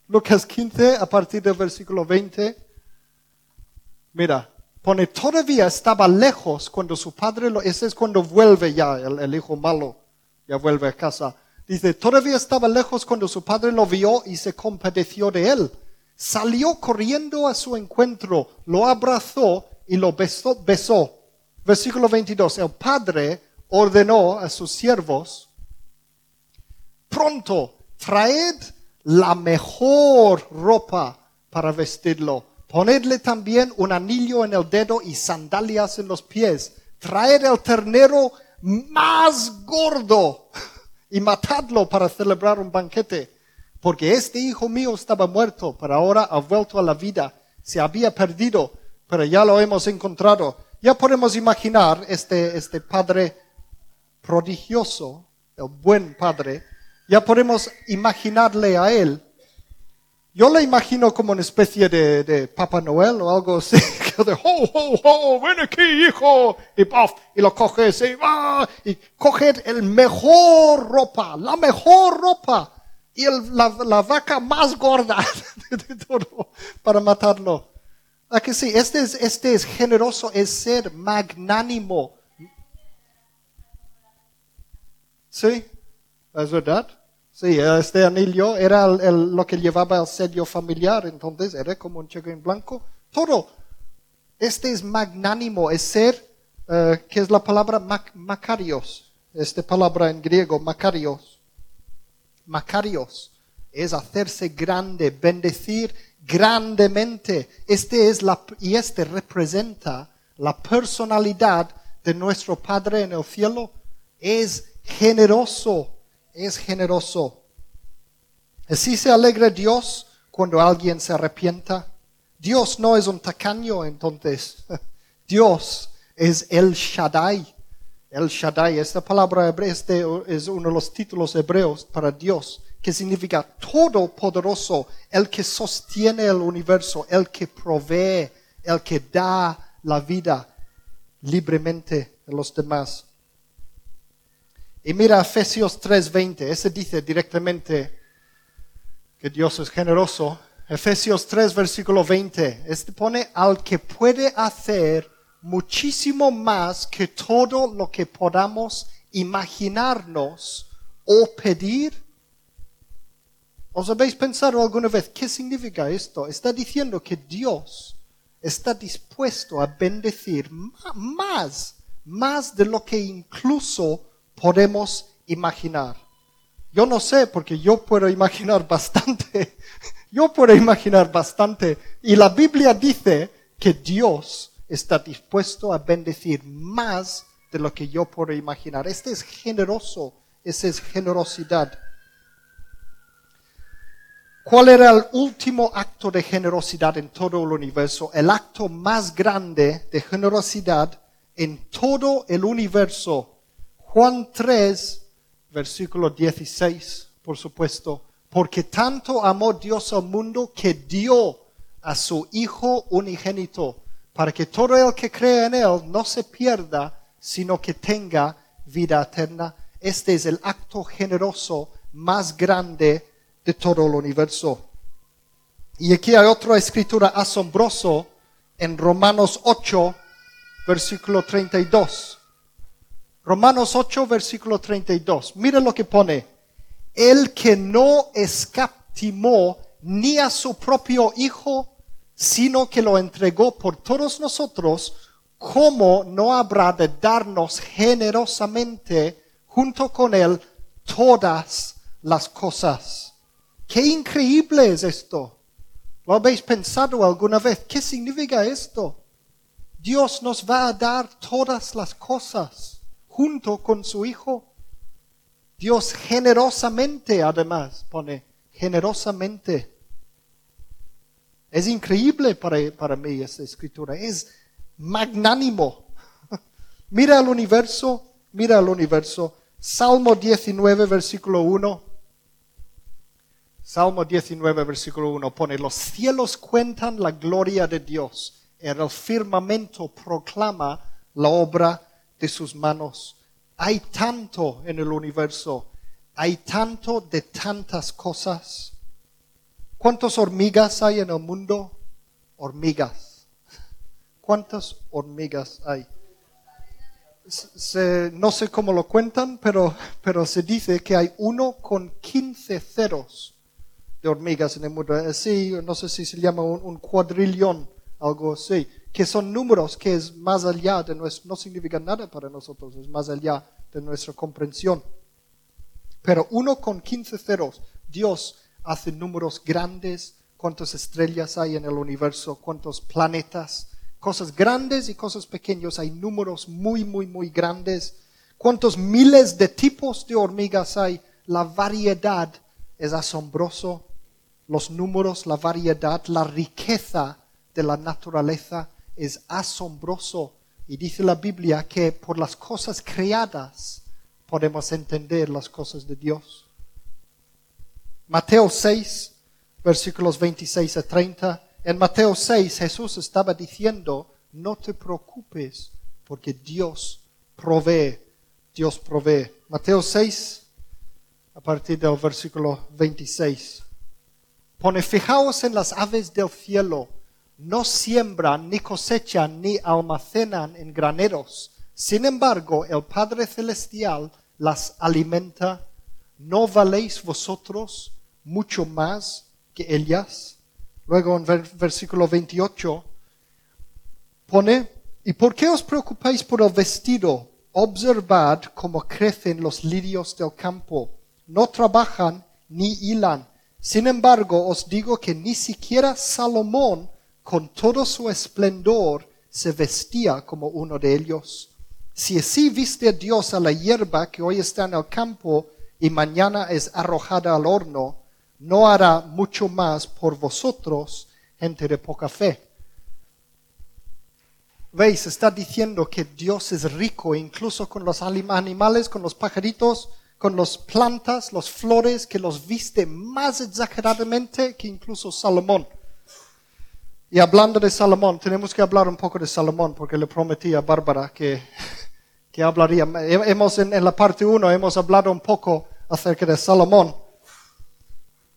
Lucas 15, a partir del versículo 20. Mira, pone, todavía estaba lejos cuando su padre lo, ese es cuando vuelve ya el, hijo malo, ya vuelve a casa. Dice, todavía estaba lejos cuando su padre lo vio y se compadeció de él. Salió corriendo a su encuentro, lo abrazó y lo besó. besó. Versículo 22. El padre ordenó a sus siervos, pronto, traed la mejor ropa para vestirlo. Ponedle también un anillo en el dedo y sandalias en los pies. Traed el ternero más gordo y matadlo para celebrar un banquete. Porque este hijo mío estaba muerto, pero ahora ha vuelto a la vida. Se había perdido, pero ya lo hemos encontrado. Ya podemos imaginar este, este padre prodigioso, el buen padre, ya podemos imaginarle a él. Yo le imagino como una especie de, de Papá Noel o algo así, de ho, ho, ho, ven aquí, hijo, y puff, y lo coge y va, y coge el mejor ropa, la mejor ropa, y la, vaca más gorda de todo para matarlo. ¿A que sí? Este es, este es generoso, es ser magnánimo. ¿Sí? ¿Es verdad? Sí, este anillo era lo que llevaba el sello familiar, entonces era como un cheque en blanco. Todo. Este es magnánimo, es ser, uh, que es la palabra macarios. Esta palabra en griego, macarios. Macarios es hacerse grande, bendecir grandemente. Este es la, y este representa la personalidad de nuestro Padre en el cielo. Es generoso es generoso. Así se alegra Dios cuando alguien se arrepienta. Dios no es un tacaño entonces. Dios es el Shaddai. El Shaddai, esta palabra hebrea este es uno de los títulos hebreos para Dios, que significa todopoderoso, el que sostiene el universo, el que provee el que da la vida libremente a los demás. Y mira Efesios 3:20, ese dice directamente que Dios es generoso. Efesios 3, versículo 20, este pone al que puede hacer muchísimo más que todo lo que podamos imaginarnos o pedir. ¿Os habéis pensado alguna vez qué significa esto? Está diciendo que Dios está dispuesto a bendecir más, más de lo que incluso podemos imaginar. Yo no sé, porque yo puedo imaginar bastante. Yo puedo imaginar bastante. Y la Biblia dice que Dios está dispuesto a bendecir más de lo que yo puedo imaginar. Este es generoso, esa es generosidad. ¿Cuál era el último acto de generosidad en todo el universo? El acto más grande de generosidad en todo el universo. Juan 3, versículo 16, por supuesto. Porque tanto amó Dios al mundo que dio a su Hijo unigénito, para que todo el que cree en Él no se pierda, sino que tenga vida eterna. Este es el acto generoso más grande de todo el universo. Y aquí hay otra escritura asombroso en Romanos 8, versículo 32. Romanos 8, versículo 32. Mira lo que pone. El que no escatimó ni a su propio Hijo, sino que lo entregó por todos nosotros, ¿cómo no habrá de darnos generosamente junto con Él todas las cosas? Qué increíble es esto. ¿Lo habéis pensado alguna vez? ¿Qué significa esto? Dios nos va a dar todas las cosas junto con su Hijo. Dios generosamente, además, pone generosamente. Es increíble para, para mí esta escritura, es magnánimo. mira el universo, mira el universo. Salmo 19, versículo 1. Salmo 19, versículo 1 pone, los cielos cuentan la gloria de Dios, el firmamento proclama la obra de sus manos. Hay tanto en el universo, hay tanto de tantas cosas. ¿Cuántas hormigas hay en el mundo? Hormigas. ¿Cuántas hormigas hay? no sé cómo lo cuentan, pero, pero se dice que hay uno con 15 ceros de hormigas en el mundo. Así, no sé si se llama un cuadrillón, algo así que son números que es más allá de nuestro, no significan nada para nosotros, es más allá de nuestra comprensión. Pero uno con 15 ceros, Dios hace números grandes, cuántas estrellas hay en el universo, cuántos planetas, cosas grandes y cosas pequeñas, hay números muy, muy, muy grandes, cuántos miles de tipos de hormigas hay, la variedad es asombroso, los números, la variedad, la riqueza de la naturaleza es asombroso y dice la Biblia que por las cosas creadas podemos entender las cosas de Dios. Mateo 6, versículos 26 a 30. En Mateo 6 Jesús estaba diciendo, no te preocupes porque Dios provee, Dios provee. Mateo 6, a partir del versículo 26. Pone, fijaos en las aves del cielo no siembran, ni cosechan, ni almacenan en graneros. Sin embargo, el Padre Celestial las alimenta. ¿No valéis vosotros mucho más que ellas? Luego en versículo 28 pone, ¿y por qué os preocupáis por el vestido? Observad cómo crecen los lirios del campo. No trabajan ni hilan. Sin embargo, os digo que ni siquiera Salomón con todo su esplendor se vestía como uno de ellos. Si así viste Dios a la hierba que hoy está en el campo y mañana es arrojada al horno, no hará mucho más por vosotros, gente de poca fe. ¿Veis? Está diciendo que Dios es rico incluso con los animales, con los pajaritos, con las plantas, las flores, que los viste más exageradamente que incluso Salomón. Y hablando de Salomón, tenemos que hablar un poco de Salomón porque le prometí a Bárbara que, que hablaría. Hemos en, en la parte 1 hemos hablado un poco acerca de Salomón.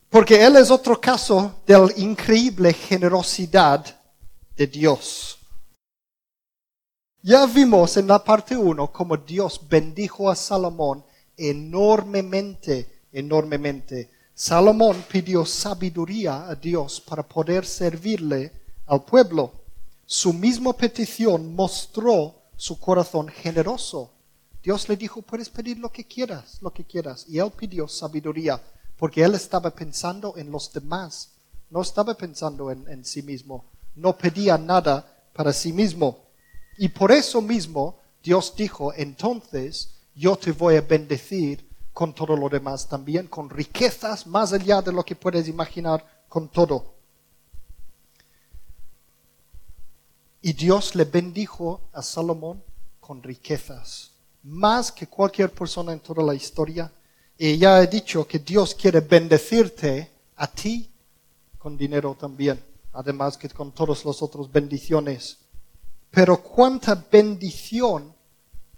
Porque él es otro caso de la increíble generosidad de Dios. Ya vimos en la parte 1 cómo Dios bendijo a Salomón enormemente, enormemente. Salomón pidió sabiduría a Dios para poder servirle al pueblo. Su misma petición mostró su corazón generoso. Dios le dijo, puedes pedir lo que quieras, lo que quieras. Y él pidió sabiduría porque él estaba pensando en los demás, no estaba pensando en, sí mismo, no pedía nada para sí mismo. Y por eso mismo Dios dijo, entonces yo te voy a bendecir con todo lo demás también, con riquezas más allá de lo que puedes imaginar, con todo. Y Dios le bendijo a Salomón con riquezas, más que cualquier persona en toda la historia. Y ya he dicho que Dios quiere bendecirte a ti con dinero también, además que con todas las otras bendiciones. Pero ¿cuánta bendición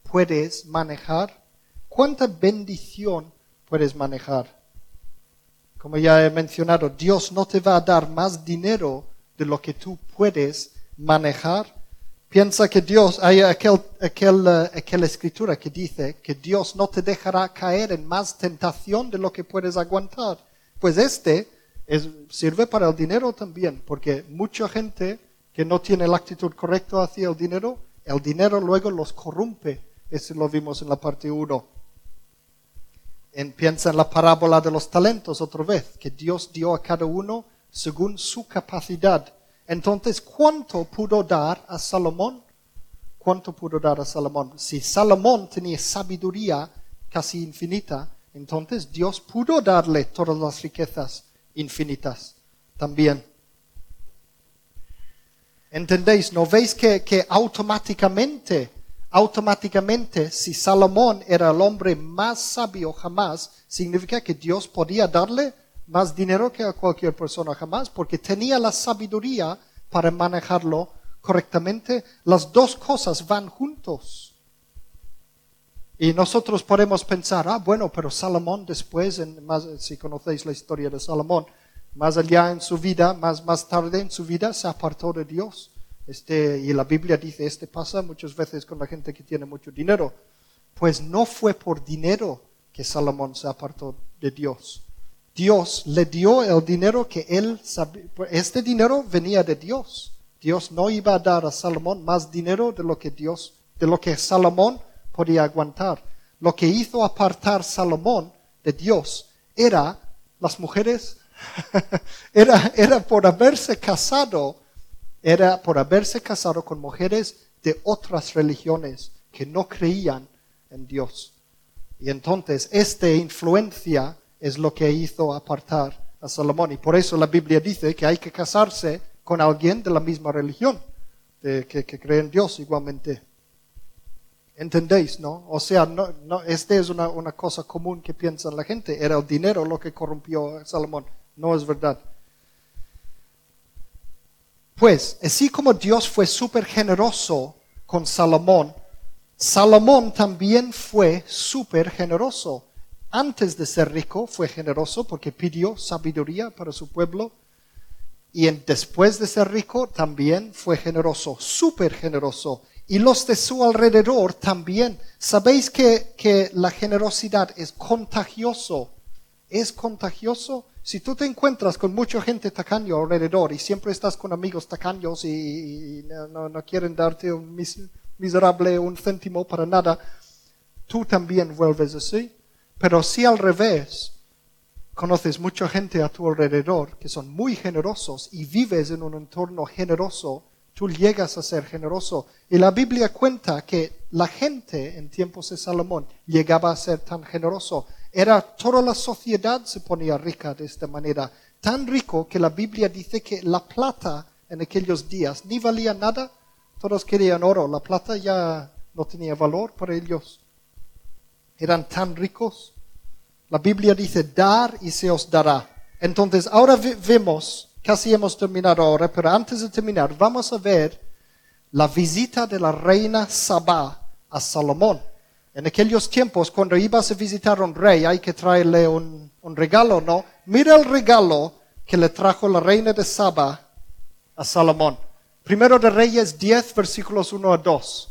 puedes manejar? ¿Cuánta bendición puedes manejar? Como ya he mencionado, Dios no te va a dar más dinero de lo que tú puedes manejar. Piensa que Dios, hay aquel, aquel, eh, aquella escritura que dice que Dios no te dejará caer en más tentación de lo que puedes aguantar. Pues este es, sirve para el dinero también, porque mucha gente que no tiene la actitud correcta hacia el dinero, el dinero luego los corrompe. Eso lo vimos en la parte 1. piensa en la parábola de los talentos otra vez, que Dios dio a cada uno según su capacidad. Entonces, ¿cuánto pudo dar a Salomón? ¿Cuánto pudo dar a Salomón? Si Salomón tenía sabiduría casi infinita, entonces Dios pudo darle todas las riquezas infinitas también. ¿Entendéis? ¿No veis que, que automáticamente, automáticamente, si Salomón era el hombre más sabio jamás, significa que Dios podía darle más dinero que a cualquier persona jamás, porque tenía la sabiduría para manejarlo correctamente. Las dos cosas van juntos. Y nosotros podemos pensar, ah, bueno, pero Salomón después, en más, si conocéis la historia de Salomón, más allá en su vida, más, más tarde en su vida, se apartó de Dios. Este, y la Biblia dice, este pasa muchas veces con la gente que tiene mucho dinero. Pues no fue por dinero que Salomón se apartó de Dios. Dios le dio el dinero que él sabía. Este dinero venía de Dios. Dios no iba a dar a Salomón más dinero de lo que Dios, de lo que Salomón podía aguantar. Lo que hizo apartar Salomón de Dios era las mujeres era, era por haberse casado, era por haberse casado con mujeres de otras religiones que no creían en Dios. Y entonces esta influencia es lo que hizo apartar a Salomón. Y por eso la Biblia dice que hay que casarse con alguien de la misma religión, que, cree en Dios igualmente. ¿Entendéis, no? O sea, no, no, esta es una, una cosa común que piensa la gente. Era el dinero lo que corrompió a Salomón. No es verdad. Pues, así como Dios fue súper generoso con Salomón, Salomón también fue súper generoso. Antes de ser rico fue generoso porque pidió sabiduría para su pueblo. Y después de ser rico también fue generoso, súper generoso. Y los de su alrededor también. ¿Sabéis que, que la generosidad es contagioso? Es contagioso. Si tú te encuentras con mucha gente tacaño alrededor y siempre estás con amigos tacaños y, no, quieren darte un miserable un céntimo para nada, tú también vuelves así. Pero si al revés, conoces mucha gente a tu alrededor que son muy generosos y vives en un entorno generoso, tú llegas a ser generoso. Y la Biblia cuenta que la gente en tiempos de Salomón llegaba a ser tan generoso. Era toda la sociedad se ponía rica de esta manera, tan rico que la Biblia dice que la plata en aquellos días ni valía nada, todos querían oro, la plata ya no tenía valor para ellos. Eran tan ricos. La Biblia dice dar y se os dará. Entonces ahora vemos casi hemos terminado ahora, pero antes de terminar, vamos a ver la visita de la reina Sabá a Salomón. En aquellos tiempos, cuando ibas a visitar a un rey, hay que traerle un, regalo, ¿no? Mira el regalo que le trajo la reina de Saba a Salomón. Primero de Reyes 10, versículos 1 a 2.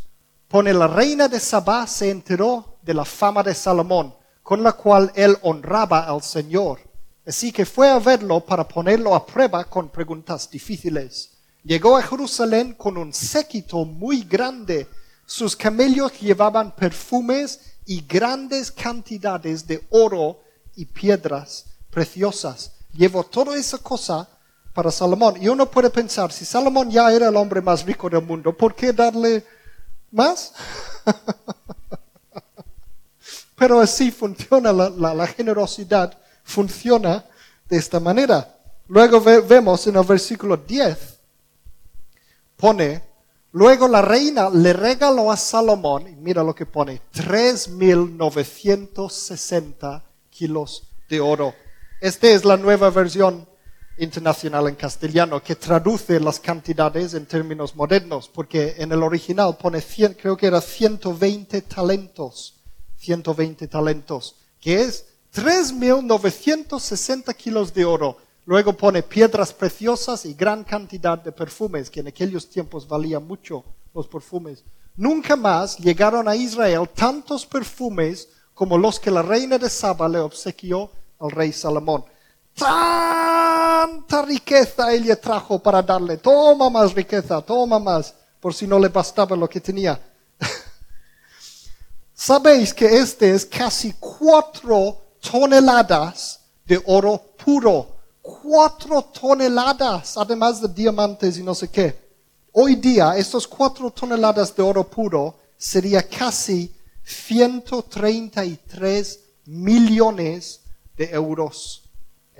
Pone la reina de Saba se enteró de la fama de Salomón, con la cual él honraba al Señor. Así que fue a verlo para ponerlo a prueba con preguntas difíciles. Llegó a Jerusalén con un séquito muy grande. Sus camellos llevaban perfumes y grandes cantidades de oro y piedras preciosas. Llevó toda esa cosa para Salomón. Y uno puede pensar, si Salomón ya era el hombre más rico del mundo, ¿por qué darle más? Pero así funciona la, generosidad, funciona de esta manera. Luego vemos en el versículo 10, pone, luego la reina le regaló a Salomón, y mira lo que pone, 3.960 kilos de oro. Esta es la nueva versión internacional en castellano que traduce las cantidades en términos modernos, porque en el original pone, creo que era 120 talentos, 120 talentos, que es 3.960 kilos de oro. Luego pone piedras preciosas y gran cantidad de perfumes, que en aquellos tiempos valían mucho los perfumes. Nunca más llegaron a Israel tantos perfumes como los que la reina de Saba le obsequió al rey Salomón. Tanta riqueza ella trajo para darle. Toma más riqueza, toma más, por si no le bastaba lo que tenía. Sabéis que este es casi cuatro toneladas de oro puro. Cuatro toneladas, además de diamantes y no sé qué. Hoy día, estos cuatro toneladas de oro puro sería casi 133 millones de euros.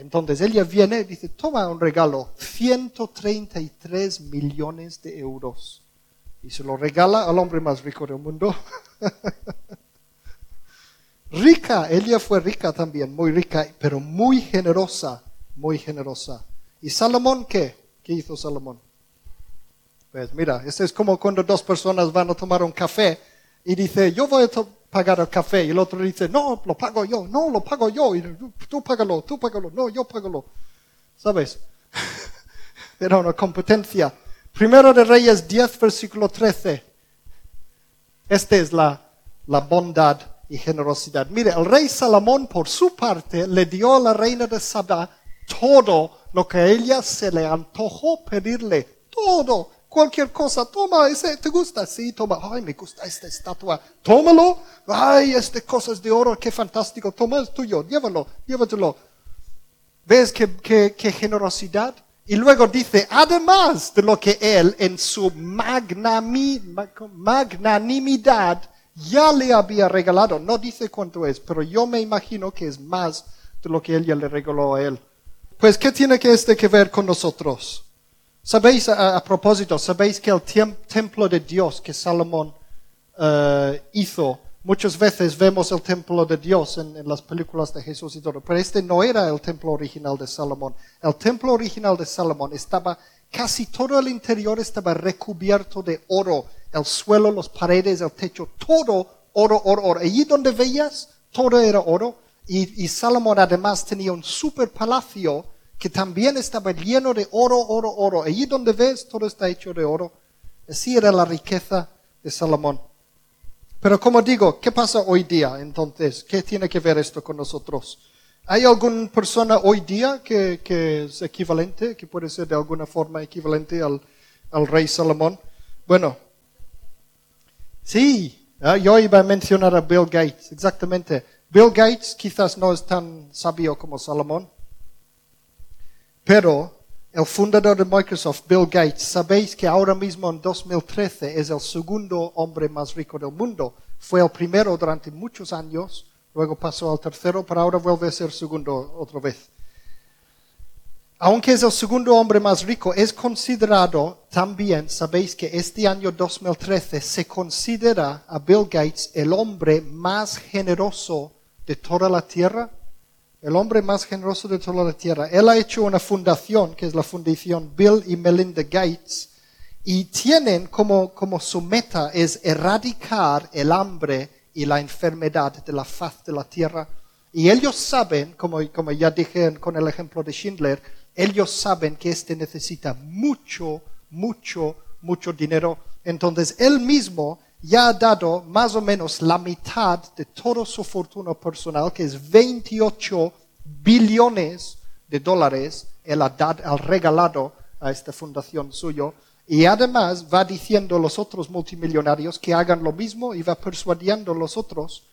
Entonces ella viene y dice, toma un regalo, 133 millones de euros. Y se lo regala al hombre más rico del mundo. rica, ella fue rica también, muy rica, pero muy generosa, muy generosa. ¿Y Salomón qué? ¿Qué hizo Salomón? Pues mira, esto es como cuando dos personas van a tomar un café y dice, yo voy a pagar el café. Y el otro dice, no, lo pago yo, no, lo pago yo. Y tú, págalo, tú págalo, no, yo págalo. ¿Sabes? Era una competencia. Primero de Reyes 10, versículo 13. Esta es la, la bondad y generosidad. Mire, el rey Salomón, por su parte, le dio a la reina de Sabá todo lo que ella se le antojó pedirle. Todo cualquier cosa, toma, ese, ¿te gusta? Sí, toma, ay, me gusta esta estatua, tómalo, ay, este cosas de oro, qué fantástico, toma, es tuyo, llévalo, llévatelo. ¿Ves qué, qué, generosidad? Y luego dice, además de lo que él en su magnanimidad ya le había regalado, no dice cuánto es, pero yo me imagino que es más de lo que ella le regaló a él. Pues, ¿qué tiene que este que ver con nosotros? Sabéis, a, propósito, sabéis que el templo de Dios que Salomón eh, hizo, muchas veces vemos el templo de Dios en, las películas de Jesús y todo, pero este no era el templo original de Salomón. El templo original de Salomón estaba, casi todo el interior estaba recubierto de oro, el suelo, las paredes, el techo, todo oro, oro, oro. Allí donde veías, todo era oro. Y, Salomón además tenía un super palacio que también estaba lleno de oro, oro, oro. Allí donde ves, todo está hecho de oro. Así era la riqueza de Salomón. Pero como digo, ¿qué pasa hoy día entonces? ¿Qué tiene que ver esto con nosotros? ¿Hay alguna persona hoy día que, es equivalente, que puede ser de alguna forma equivalente al, al rey Salomón? Bueno, sí, ¿eh? yo iba a mencionar a Bill Gates, exactamente. Bill Gates quizás no es tan sabio como Salomón, pero el fundador de Microsoft, Bill Gates, sabéis que ahora mismo en 2013 es el segundo hombre más rico del mundo. Fue el primero durante muchos años, luego pasó al tercero, pero ahora vuelve a ser segundo otra vez. Aunque es el segundo hombre más rico, es considerado también, sabéis que este año 2013 se considera a Bill Gates el hombre más generoso de toda la tierra. El hombre más generoso de toda la tierra. Él ha hecho una fundación, que es la fundación Bill y Melinda Gates, y tienen como, como su meta es erradicar el hambre y la enfermedad de la faz de la tierra. Y ellos saben, como, como ya dije con el ejemplo de Schindler, ellos saben que este necesita mucho, mucho, mucho dinero. Entonces él mismo ya ha dado más o menos la mitad de toda su fortuna personal, que es 28 billones de dólares, él ha, dado, ha regalado a esta fundación suyo. Y además va diciendo a los otros multimillonarios que hagan lo mismo y va persuadiendo a los otros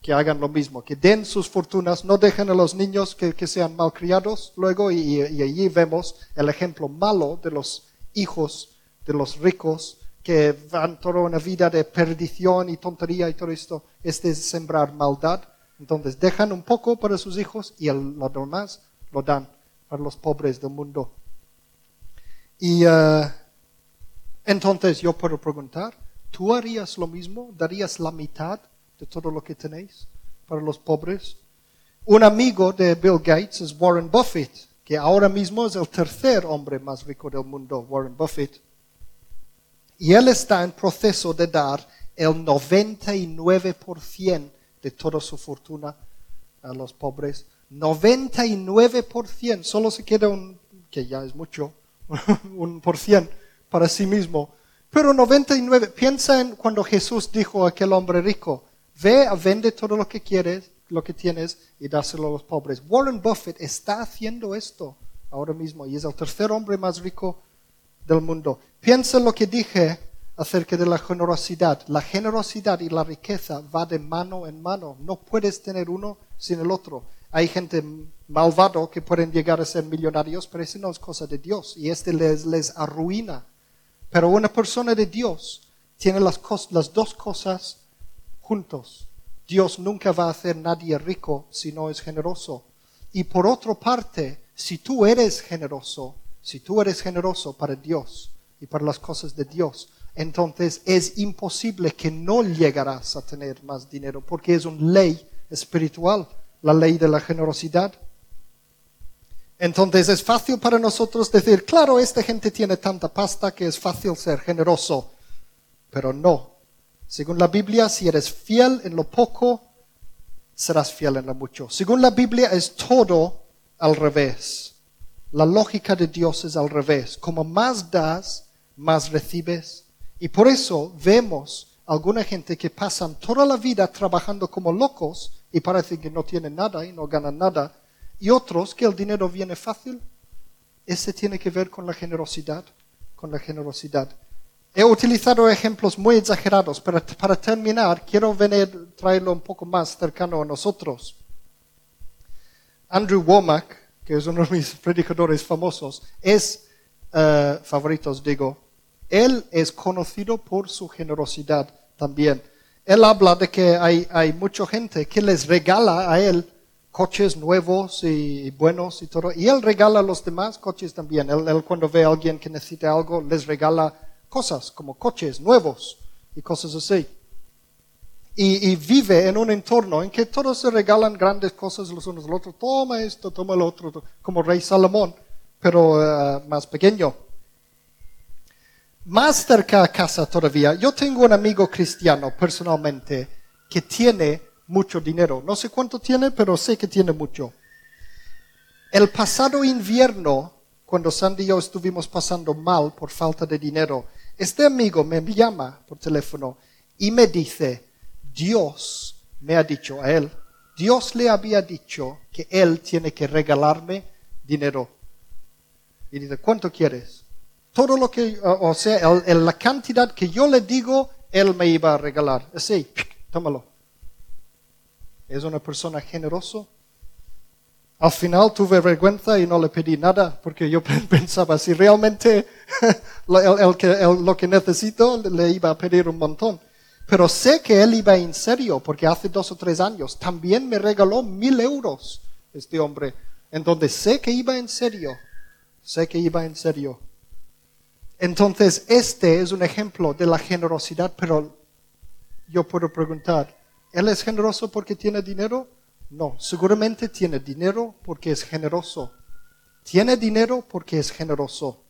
que hagan lo mismo, que den sus fortunas, no dejen a los niños que, que sean malcriados luego y, y, allí vemos el ejemplo malo de los hijos de los ricos que van toda una vida de perdición y tontería y todo esto, este es sembrar maldad. Entonces dejan un poco para sus hijos y el, lo demás lo dan para los pobres del mundo. Y uh, entonces yo puedo preguntar, ¿tú harías lo mismo? ¿Darías la mitad de todo lo que tenéis para los pobres? Un amigo de Bill Gates es Warren Buffett, que ahora mismo es el tercer hombre más rico del mundo, Warren Buffett. Y él está en proceso de dar el 99% de toda su fortuna a los pobres. 99%, solo se queda un, que ya es mucho, un por cien para sí mismo. Pero 99, piensa en cuando Jesús dijo a aquel hombre rico, ve vende todo lo que quieres, lo que tienes y dáselo a los pobres. Warren Buffett está haciendo esto ahora mismo y es el tercer hombre más rico del mundo. Piensa en lo que dije acerca de la generosidad. La generosidad y la riqueza va de mano en mano. No puedes tener uno sin el otro. Hay gente malvado que pueden llegar a ser millonarios, pero eso no es cosa de Dios y este les, les arruina. Pero una persona de Dios tiene las, las dos cosas juntos. Dios nunca va a hacer nadie rico si no es generoso. Y por otra parte, si tú eres generoso, si tú eres generoso para Dios y para las cosas de Dios, entonces es imposible que no llegarás a tener más dinero, porque es una ley espiritual, la ley de la generosidad. Entonces es fácil para nosotros decir, claro, esta gente tiene tanta pasta que es fácil ser generoso, pero no. Según la Biblia, si eres fiel en lo poco, serás fiel en lo mucho. Según la Biblia es todo al revés. La lógica de Dios es al revés. Como más das, más recibes. Y por eso vemos alguna gente que pasan toda la vida trabajando como locos y parece que no tienen nada y no ganan nada. Y otros que el dinero viene fácil. Ese tiene que ver con la generosidad, con la generosidad. He utilizado ejemplos muy exagerados, pero para terminar quiero venir, traerlo un poco más cercano a nosotros. Andrew Womack que es uno de mis predicadores famosos, es, uh, favoritos digo, él es conocido por su generosidad también. Él habla de que hay, hay mucha gente que les regala a él coches nuevos y buenos y todo, y él regala a los demás coches también. Él, él cuando ve a alguien que necesita algo, les regala cosas como coches nuevos y cosas así y, vive en un entorno en que todos se regalan grandes cosas los unos a los otros. Toma esto, toma lo otro, como rey Salomón, pero eh, más pequeño. Más cerca a casa todavía, yo tengo un amigo cristiano personalmente que tiene mucho dinero. No sé cuánto tiene, pero sé que tiene mucho. El pasado invierno, cuando Sandy y yo estuvimos pasando mal por falta de dinero, este amigo me llama por teléfono y me dice, Dios me ha dicho a él, Dios le había dicho que él tiene que regalarme dinero. Y dice, ¿cuánto quieres? Todo lo que, o sea, la cantidad que yo le digo, él me iba a regalar. Así, tómalo. Es una persona generosa. Al final tuve vergüenza y no le pedí nada porque yo pensaba si realmente lo que necesito le iba a pedir un montón. Pero sé que él iba en serio, porque hace dos o tres años también me regaló mil euros este hombre. Entonces sé que iba en serio, sé que iba en serio. Entonces este es un ejemplo de la generosidad, pero yo puedo preguntar, ¿él es generoso porque tiene dinero? No, seguramente tiene dinero porque es generoso. Tiene dinero porque es generoso.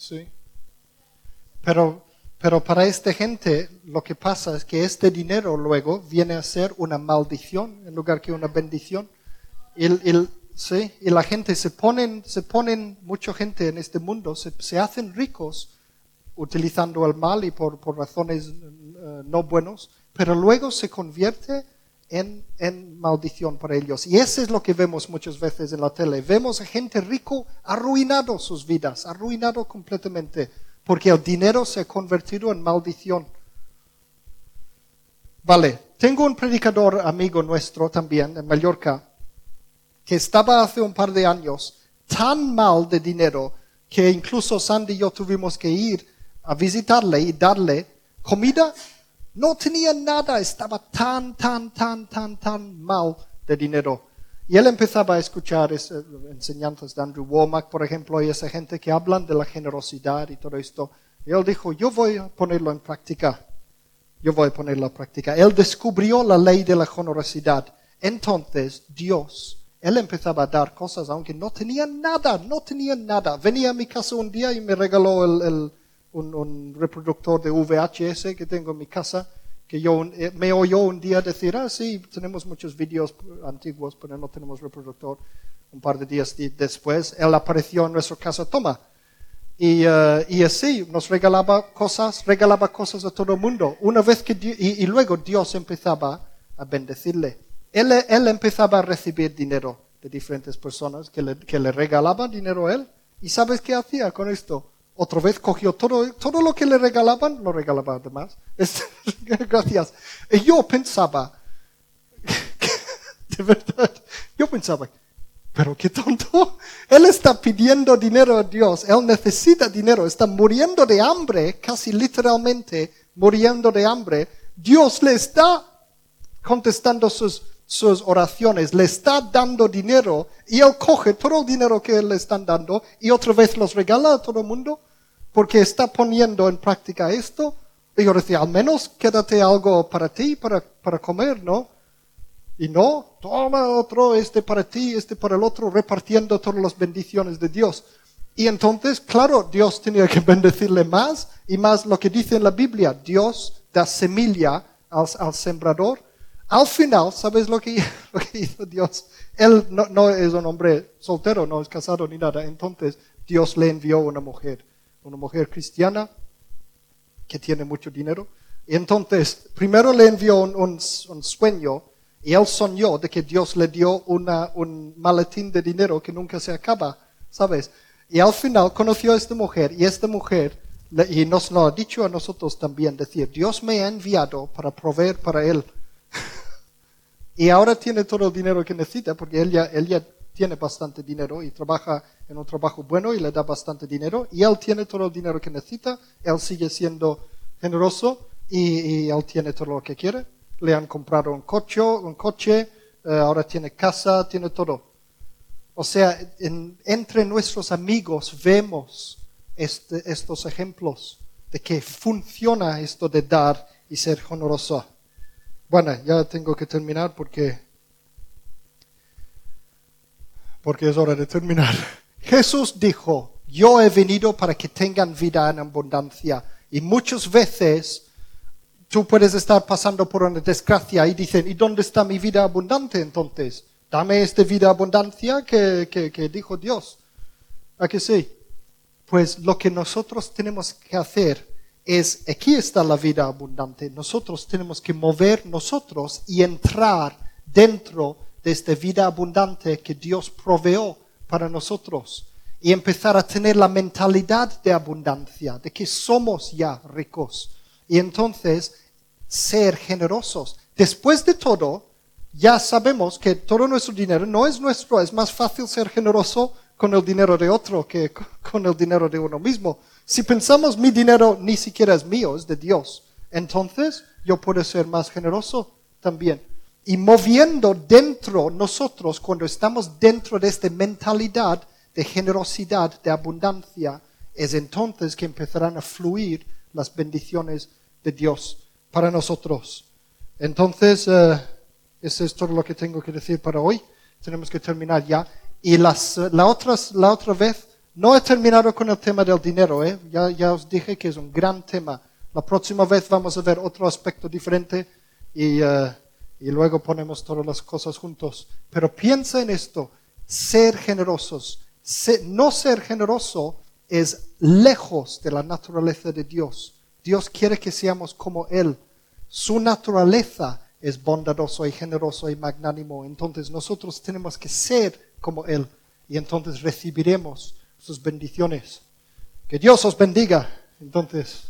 Sí. Pero, pero para esta gente lo que pasa es que este dinero luego viene a ser una maldición en lugar que una bendición. El, el, sí, y la gente se ponen, se ponen, mucha gente en este mundo se, se hacen ricos utilizando el mal y por, por razones uh, no buenos, pero luego se convierte en, maldición para ellos. Y eso es lo que vemos muchas veces en la tele. Vemos a gente rico arruinado sus vidas, arruinado completamente, porque el dinero se ha convertido en maldición. Vale, tengo un predicador amigo nuestro también en Mallorca, que estaba hace un par de años tan mal de dinero que incluso Sandy y yo tuvimos que ir a visitarle y darle comida no tenía nada, estaba tan, tan, tan, tan, tan mal de dinero. Y él empezaba a escuchar enseñanzas de Andrew Womack, por ejemplo, y esa gente que hablan de la generosidad y todo esto. Y él dijo, yo voy a ponerlo en práctica. Yo voy a ponerlo en práctica. Él descubrió la ley de la generosidad. Entonces, Dios, él empezaba a dar cosas, aunque no tenía nada, no tenía nada. Venía a mi casa un día y me regaló el un, reproductor de VHS que tengo en mi casa, que yo eh, me oyó un día decir, ah, sí, tenemos muchos vídeos antiguos, pero no tenemos reproductor. Un par de días después, él apareció en nuestra casa, toma. Y, uh, y así nos regalaba cosas, regalaba cosas a todo el mundo. Una vez que, y, y, luego Dios empezaba a bendecirle. Él, él empezaba a recibir dinero de diferentes personas que le, que le regalaban dinero a él. ¿Y sabes qué hacía con esto? Otra vez cogió todo, todo lo que le regalaban, lo regalaba además. Gracias. Y yo pensaba, de verdad, yo pensaba, pero qué tonto. Él está pidiendo dinero a Dios, él necesita dinero, está muriendo de hambre, casi literalmente muriendo de hambre. Dios le está contestando sus, sus oraciones, le está dando dinero y él coge todo el dinero que le están dando y otra vez los regala a todo el mundo porque está poniendo en práctica esto. Y yo decía, al menos quédate algo para ti, para, para comer, ¿no? Y no, toma otro, este para ti, este para el otro, repartiendo todas las bendiciones de Dios. Y entonces, claro, Dios tenía que bendecirle más y más lo que dice en la Biblia. Dios da semilla al, al sembrador. Al final, ¿sabes lo que, lo que hizo Dios? Él no, no, es un hombre soltero, no es casado ni nada. Entonces, Dios le envió una mujer una mujer cristiana que tiene mucho dinero. Y entonces, primero le envió un, sueño y él soñó de que Dios le dio un maletín de dinero que nunca se acaba, ¿sabes? Y al final conoció a esta mujer y esta mujer, y nos lo ha dicho a nosotros también, decir, Dios me ha enviado para proveer para él. y ahora tiene todo el dinero que necesita porque él él ya tiene bastante dinero y trabaja en un trabajo bueno y le da bastante dinero y él tiene todo el dinero que necesita, él sigue siendo generoso y, él tiene todo lo que quiere. Le han comprado un coche, un coche eh, ahora tiene casa, tiene todo. O sea, entre nuestros amigos vemos este, estos ejemplos de que funciona esto de dar y ser generoso. Bueno, ya tengo que terminar porque porque es hora de terminar. Jesús dijo, yo he venido para que tengan vida en abundancia. Y muchas veces tú puedes estar pasando por una desgracia y dicen, ¿y dónde está mi vida abundante entonces? Dame esta vida abundancia que, que, dijo Dios. ¿A que sí? Pues lo que nosotros tenemos que hacer es, aquí está la vida abundante, nosotros tenemos que mover nosotros y entrar dentro de esta vida abundante que Dios proveó para nosotros y empezar a tener la mentalidad de abundancia, de que somos ya ricos. Y entonces ser generosos. Después de todo, ya sabemos que todo nuestro dinero no es nuestro, es más fácil ser generoso con el dinero de otro que con el dinero de uno mismo. Si pensamos mi dinero ni siquiera es mío, es de Dios, entonces yo puedo ser más generoso también y moviendo dentro nosotros, cuando estamos dentro de esta mentalidad de generosidad, de abundancia, es entonces que empezarán a fluir las bendiciones de Dios para nosotros. Entonces, eh, eso es todo lo que tengo que decir para hoy. Tenemos que terminar ya. Y las, la, otra, la otra vez, no he terminado con el tema del dinero. ¿eh? Ya, ya os dije que es un gran tema. La próxima vez vamos a ver otro aspecto diferente y, eh, y luego ponemos todas las cosas juntos. Pero piensa en esto, ser generosos. no ser generoso es lejos de la naturaleza de Dios. Dios quiere que seamos como Él. Su naturaleza es bondadoso y generoso y magnánimo. Entonces nosotros tenemos que ser como Él y entonces recibiremos sus bendiciones. Que Dios os bendiga. Entonces.